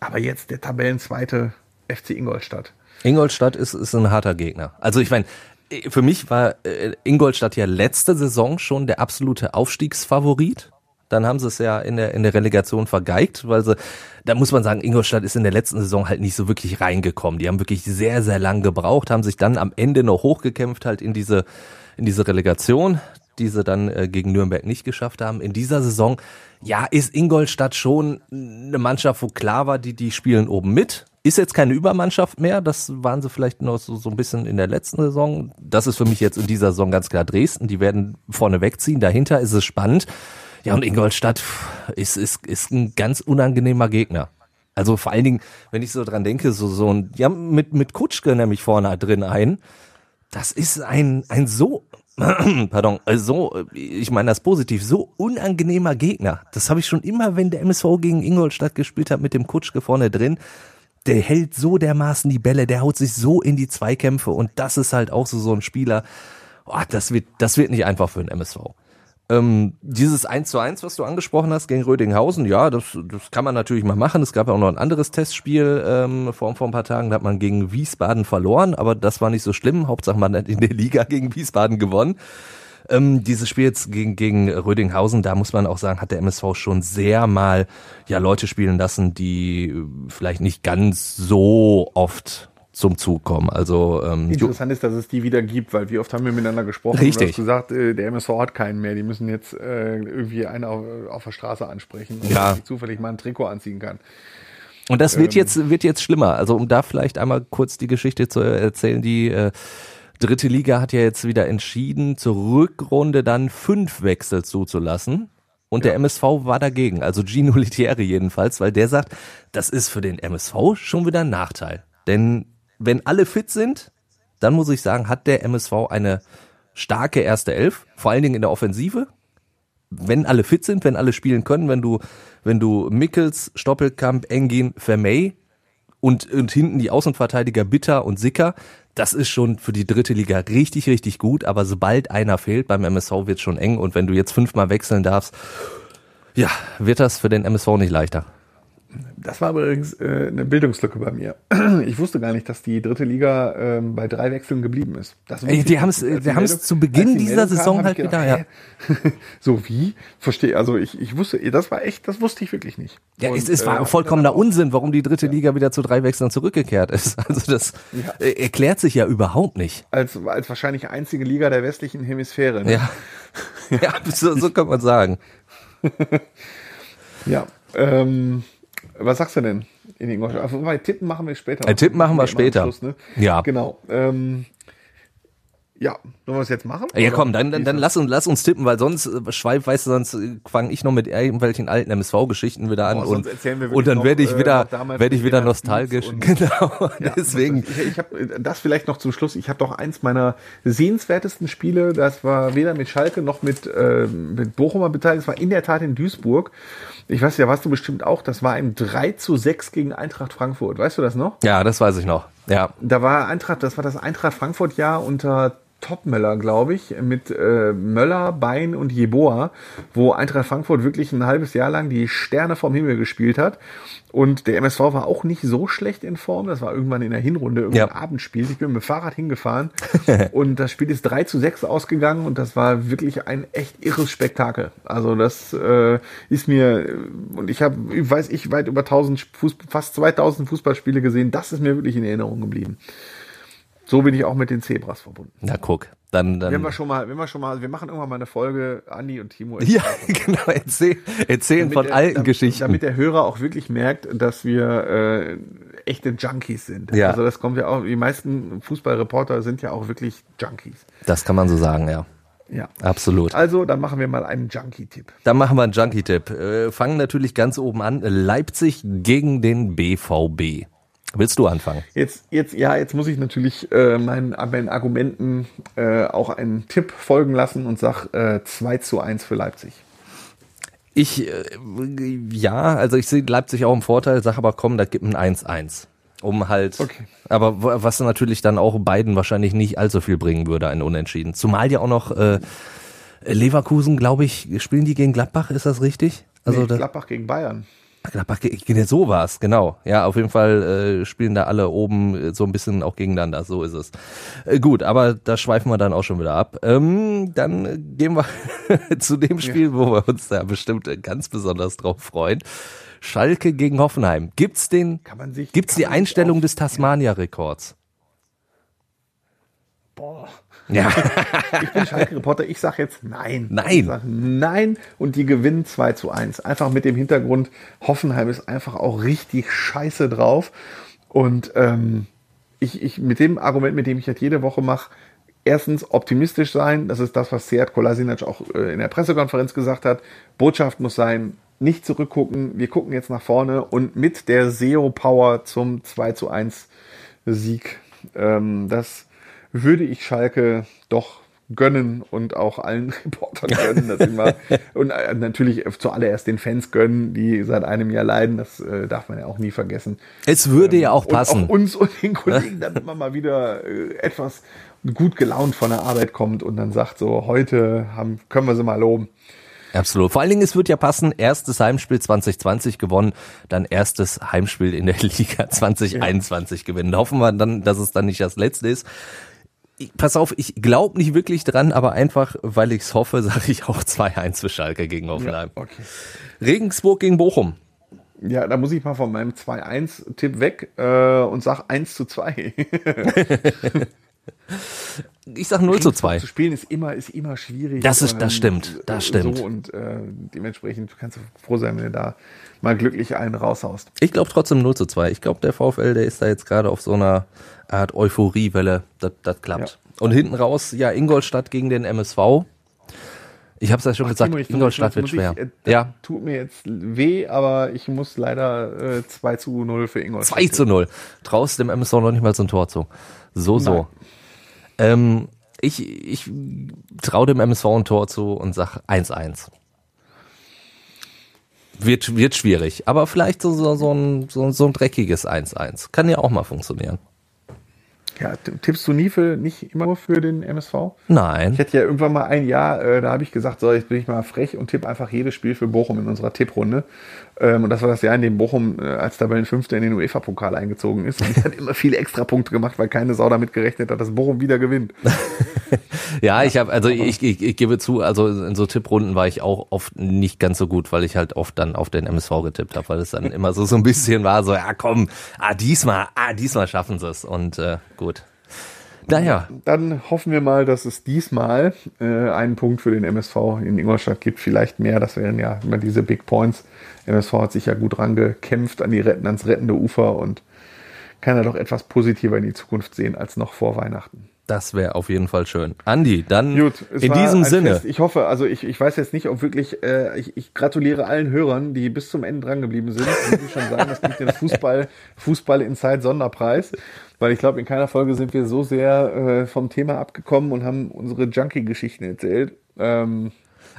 Aber jetzt der Tabellenzweite FC Ingolstadt. Ingolstadt ist, ist ein harter Gegner. Also ich meine, für mich war äh, Ingolstadt ja letzte Saison schon der absolute Aufstiegsfavorit. Dann haben sie es ja in der, in der Relegation vergeigt, weil sie, da muss man sagen, Ingolstadt ist in der letzten Saison halt nicht so wirklich reingekommen. Die haben wirklich sehr, sehr lang gebraucht, haben sich dann am Ende noch hochgekämpft halt in diese, in diese Relegation, die sie dann äh, gegen Nürnberg nicht geschafft haben. In dieser Saison, ja, ist Ingolstadt schon eine Mannschaft, wo klar war, die, die spielen oben mit. Ist jetzt keine Übermannschaft mehr, das waren sie vielleicht noch so, so ein bisschen in der letzten Saison. Das ist für mich jetzt in dieser Saison ganz klar Dresden. Die werden vorne wegziehen. Dahinter ist es spannend. Ja, und Ingolstadt ist, ist, ist ein ganz unangenehmer Gegner. Also vor allen Dingen, wenn ich so dran denke, so, so ein, haben mit, mit Kutschke nämlich vorne drin ein. Das ist ein, ein so, pardon, also so, ich meine das positiv, so unangenehmer Gegner. Das habe ich schon immer, wenn der MSV gegen Ingolstadt gespielt hat mit dem Kutschke vorne drin. Der hält so dermaßen die Bälle, der haut sich so in die Zweikämpfe und das ist halt auch so so ein Spieler. Oh, das wird, das wird nicht einfach für den MSV. Ähm, dieses 1 zu 1, was du angesprochen hast gegen Rödinghausen, ja, das, das kann man natürlich mal machen. Es gab ja auch noch ein anderes Testspiel ähm, vor, vor ein paar Tagen, da hat man gegen Wiesbaden verloren, aber das war nicht so schlimm. Hauptsache man hat in der Liga gegen Wiesbaden gewonnen. Ähm, dieses Spiel jetzt gegen, gegen Rödinghausen, da muss man auch sagen, hat der MSV schon sehr mal ja Leute spielen lassen, die äh, vielleicht nicht ganz so oft zum Zug kommen. Also ähm, Interessant ist, dass es die wieder gibt, weil wie oft haben wir miteinander gesprochen Richtig. und du hast gesagt, äh, der MSV hat keinen mehr, die müssen jetzt äh, irgendwie einen auf, auf der Straße ansprechen, und Ja. zufällig mal ein Trikot anziehen kann. Und das wird jetzt wird jetzt schlimmer. Also um da vielleicht einmal kurz die Geschichte zu erzählen, die äh, dritte Liga hat ja jetzt wieder entschieden, zur Rückrunde dann fünf Wechsel zuzulassen. Und der MSV war dagegen, also Gino Litieri jedenfalls, weil der sagt, das ist für den MSV schon wieder ein Nachteil. Denn wenn alle fit sind, dann muss ich sagen, hat der MSV eine starke erste Elf, vor allen Dingen in der Offensive wenn alle fit sind, wenn alle spielen können, wenn du, wenn du Mickels, Stoppelkamp, Engin, Vermey und, und hinten die Außenverteidiger Bitter und Sicker, das ist schon für die dritte Liga richtig, richtig gut, aber sobald einer fehlt beim MSV wird schon eng und wenn du jetzt fünfmal wechseln darfst, ja, wird das für den MSV nicht leichter. Das war übrigens äh, eine Bildungslücke bei mir. Ich wusste gar nicht, dass die dritte Liga ähm, bei drei Wechseln geblieben ist. Das Ey, die. Als wir die zu Beginn die dieser Saison hab halt ich wieder, hä? so wie? Verstehe, also ich, ich wusste, das war echt, das wusste ich wirklich nicht. Ja, Und, es, es äh, war hab vollkommener auch- Unsinn, warum die dritte Liga wieder zu drei Wechseln zurückgekehrt ist. Also das Ja. äh, erklärt sich ja überhaupt nicht. Als, als wahrscheinlich einzige Liga der westlichen Hemisphäre. Ne? Ja, ja so, so kann man sagen. Ja. Ähm, was sagst du denn in Ingolstadt? Also, wobei, Tippen machen wir später. Ein Tippen machen wir später. Schluss, ne? Ja. Genau. Ähm, ja, sollen wir es jetzt machen? Ja, komm, dann, dann, dann lass uns, lass uns tippen, weil sonst äh, schweif, weißt du, sonst äh, fange ich noch mit irgendwelchen alten MSV-Geschichten wieder an Boah, und, und dann werde ich äh, wieder, werde ich wieder nostalgisch. Und- Genau, Ja, deswegen. Ich, ich habe das vielleicht noch zum Schluss. Ich habe doch eins meiner sehenswertesten Spiele. Das war weder mit Schalke noch mit äh, mit Bochumer beteiligt. Das war in der Tat in Duisburg. Ich weiß ja, warst du bestimmt auch. Das war ein 3 zu 6 gegen Eintracht Frankfurt. Weißt du das noch? Ja, das weiß ich noch. Ja. Da war Eintracht, das war das Eintracht Frankfurt Jahr unter Topmöller, glaube ich, mit äh, Möller, Bein und Jeboa, wo Eintracht Frankfurt wirklich ein halbes Jahr lang die Sterne vom Himmel gespielt hat. Und der MSV war auch nicht so schlecht in Form. Das war irgendwann in der Hinrunde, irgendein Ja. Abendspiel. Ich bin mit dem Fahrrad hingefahren und das Spiel ist 3 zu 6 ausgegangen und das war wirklich ein echt irres Spektakel. Also das äh, ist mir, und ich habe, weiß ich, weit über 1000 Fuß, fast 2000 Fußballspiele gesehen. Das ist mir wirklich in Erinnerung geblieben. So bin ich auch mit den Zebras verbunden. Na guck, dann, dann Wenn wir schon mal, wenn wir schon mal, wir machen irgendwann mal eine Folge, Andi und Timo. ja, genau, erzähl, erzählen Damit von der- alten damit, Geschichten. Damit der Hörer auch wirklich merkt, dass wir äh, echte Junkies sind. Ja. Also das kommt ja auch, die meisten Fußballreporter sind ja auch wirklich Junkies. das kann man so sagen, ja. Ja. Absolut. Also, dann machen wir mal einen Junkie-Tipp. Dann machen wir einen Junkie-Tipp. Äh, fangen natürlich ganz oben an. Leipzig gegen den BVB. Willst du anfangen? Jetzt, jetzt, ja, jetzt muss ich natürlich äh, meinen, meinen Argumenten äh, auch einen Tipp folgen lassen und sag äh, 2 zu 1 für Leipzig. Ich, äh, ja, also ich sehe Leipzig auch im Vorteil, sag aber komm, da gibt ein 1-1. Um halt, Okay. aber was natürlich dann auch beiden wahrscheinlich nicht allzu viel bringen würde, ein Unentschieden. Zumal ja auch noch äh, Leverkusen, glaube ich, spielen die gegen Gladbach, ist das richtig? Also nee, Gladbach gegen Bayern. Gladbach, ge- ge- so war's, genau. Ja, auf jeden Fall äh, spielen da alle oben äh, so ein bisschen auch gegeneinander, so ist es. Äh, gut, aber da schweifen wir dann auch schon wieder ab. Ähm, dann gehen wir zu dem Spiel, wo wir uns da bestimmt äh, ganz besonders drauf freuen. Schalke gegen Hoffenheim. Gibt's den, Kann man sich- gibt's die Einstellung auf- des Tasmania-Rekords? Boah. Ja. Ich bin Schalke-Reporter, ich sag jetzt nein. Nein. Nein und die gewinnen 2 zu 1. Einfach mit dem Hintergrund, Hoffenheim ist einfach auch richtig scheiße drauf. Und ähm, ich, ich mit dem Argument, mit dem ich das jede Woche mache, erstens optimistisch sein, das ist das, was Seat Kolasinac auch äh, in der Pressekonferenz gesagt hat. Botschaft muss sein, nicht zurückgucken, wir gucken jetzt nach vorne und mit der SEO-Power zum 2 zu 1 Sieg. Ähm, das würde ich Schalke doch gönnen und auch allen Reportern gönnen, dass sie mal, und äh, natürlich zuallererst den Fans gönnen, die seit einem Jahr leiden, das äh, darf man ja auch nie vergessen. Es würde ja auch passen. auch uns und den Kollegen dann immer mal wieder äh, etwas gut gelaunt von der Arbeit kommt und dann sagt so, heute haben, können wir sie mal loben. Absolut. Vor allen Dingen, es wird ja passen, erstes Heimspiel 2020 gewonnen, dann erstes Heimspiel in der Liga 2021 gewinnen. Hoffen wir dann, dass es dann nicht das letzte ist. Ich, pass auf, ich glaube nicht wirklich dran, aber einfach, weil ich es hoffe, sage ich auch 2-1 für Schalke gegen Hoffenheim. okay. Regensburg gegen Bochum. Ja, da muss ich mal von meinem 2-1-Tipp weg äh, und sag 1 zu 2. Ich sag 0 zu 2. Zu spielen ist immer, ist immer schwierig. Das ist- das Ähm, stimmt, das stimmt. So und äh, dementsprechend kannst du froh sein, wenn du da mal glücklich einen raushaust. Ich glaube trotzdem 0 zu 2. Ich glaube, der VfL, der ist da jetzt gerade auf so einer Art Euphoriewelle. Das, klappt. Und hinten raus, ja, Ingolstadt gegen den MSV. Ich habe es ja schon gesagt, Timo, Ingolstadt wird schwer. Ich, äh, ja, Tut mir jetzt weh, aber ich muss leider äh, 2 zu 0 für Ingolstadt. 2 zu 0. Traust dem MSV noch nicht mal so ein Tor zu. So, so. Ähm, ich ich traue dem MSV ein Tor zu und sag 1-1. Wird, wird schwierig, aber vielleicht so, so, so, ein, so, so ein dreckiges 1-1. Kann ja auch mal funktionieren. Ja, tippst du nie für, nicht immer nur für den MSV? Nein. Ich hatte ja irgendwann mal ein Jahr, äh, da habe ich gesagt, so, jetzt bin ich mal frech und tippe einfach jedes Spiel für Bochum in unserer Tipprunde. Ähm, und das war das Jahr, in dem Bochum äh, als Tabellenfünfter in den UEFA-Pokal eingezogen ist. Und die hat immer viele Extrapunkte gemacht, weil keine Sau damit gerechnet hat, dass Bochum wieder gewinnt. Ja, ich habe, also ich, ich, ich gebe zu, also in so Tipprunden war ich auch oft nicht ganz so gut, weil ich halt oft dann auf den MSV getippt habe, weil es dann immer so so ein bisschen war, so ja komm, ah diesmal, ah diesmal schaffen sie es und äh, gut. Naja, Dann hoffen wir mal, dass es diesmal äh, einen Punkt für den MSV in Ingolstadt gibt. Vielleicht mehr, das wären ja immer diese Big Points. MSV hat sich ja gut rangekämpft an die Retten, ans rettende Ufer und kann ja doch etwas positiver in die Zukunft sehen als noch vor Weihnachten. Das wäre auf jeden Fall schön. Andi, dann Gut, in diesem Sinne. Fest. Ich hoffe, also ich, ich weiß jetzt nicht, ob wirklich, äh, ich, ich gratuliere allen Hörern, die bis zum Ende dran geblieben sind. Muss ich schon sagen, das gibt den Fußball, Fußball Inside Sonderpreis. Weil ich glaube, in keiner Folge sind wir so sehr äh, vom Thema abgekommen und haben unsere Junkie-Geschichten erzählt. Ähm,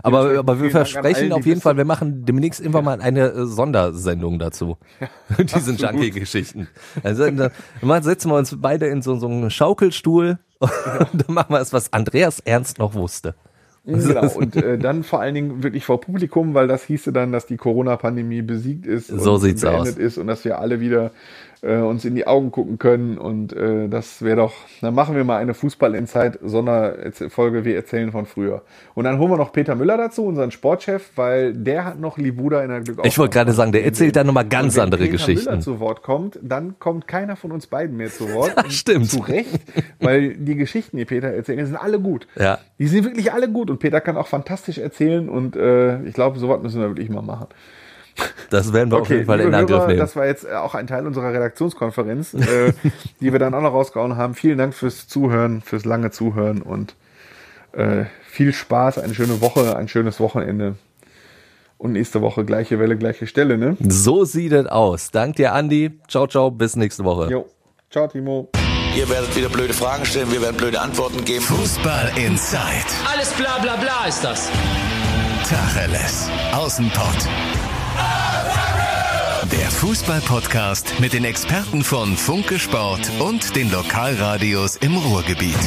Aber, aber wir versprechen auf jeden Fall, wir machen demnächst irgendwann mal eine äh, Sondersendung dazu. Diesen Junkie-Geschichten. Also da mal setzen wir uns beide in so, so einen Schaukelstuhl und dann machen wir es, was Andreas Ernst noch wusste. Genau, und äh, dann vor allen Dingen wirklich vor Publikum, weil das hieße dann, dass die Corona-Pandemie besiegt ist So und sieht's beendet aus. ist und dass wir alle wieder äh, uns in die Augen gucken können. Und äh, das wäre doch, dann machen wir mal eine Fußball-Insight-Sonderfolge, wir erzählen von früher. Und dann holen wir noch Peter Müller dazu, unseren Sportchef, weil der hat noch Libuda in der Glück Ich wollte gerade sagen, der erzählt dann nochmal ganz wenn andere Peter Geschichten. Müller zu Wort kommt, dann kommt keiner von uns beiden mehr zu Wort. Das stimmt. Zu Recht, weil die Geschichten, die Peter erzählt, sind alle gut. Ja. Die sind wirklich alle gut und Peter kann auch fantastisch erzählen und äh, ich glaube, sowas müssen wir wirklich mal machen. Das werden wir auf jeden Fall in Angriff Hörer, nehmen. Das war jetzt auch ein Teil unserer Redaktionskonferenz, äh, die wir dann auch noch rausgehauen haben. Vielen Dank fürs Zuhören, fürs lange Zuhören und äh, viel Spaß, eine schöne Woche, ein schönes Wochenende. Und nächste Woche gleiche Welle, gleiche Stelle, ne? So sieht es aus. Dank dir, Andi. Ciao, ciao. Bis nächste Woche. Jo. Ciao, Timo. Ihr werdet wieder blöde Fragen stellen, wir werden blöde Antworten geben. Fußball Inside. Alles bla bla bla ist das. Tacheles. Außenpott. Fußball-Podcast mit den Experten von Funke Sport und den Lokalradios im Ruhrgebiet.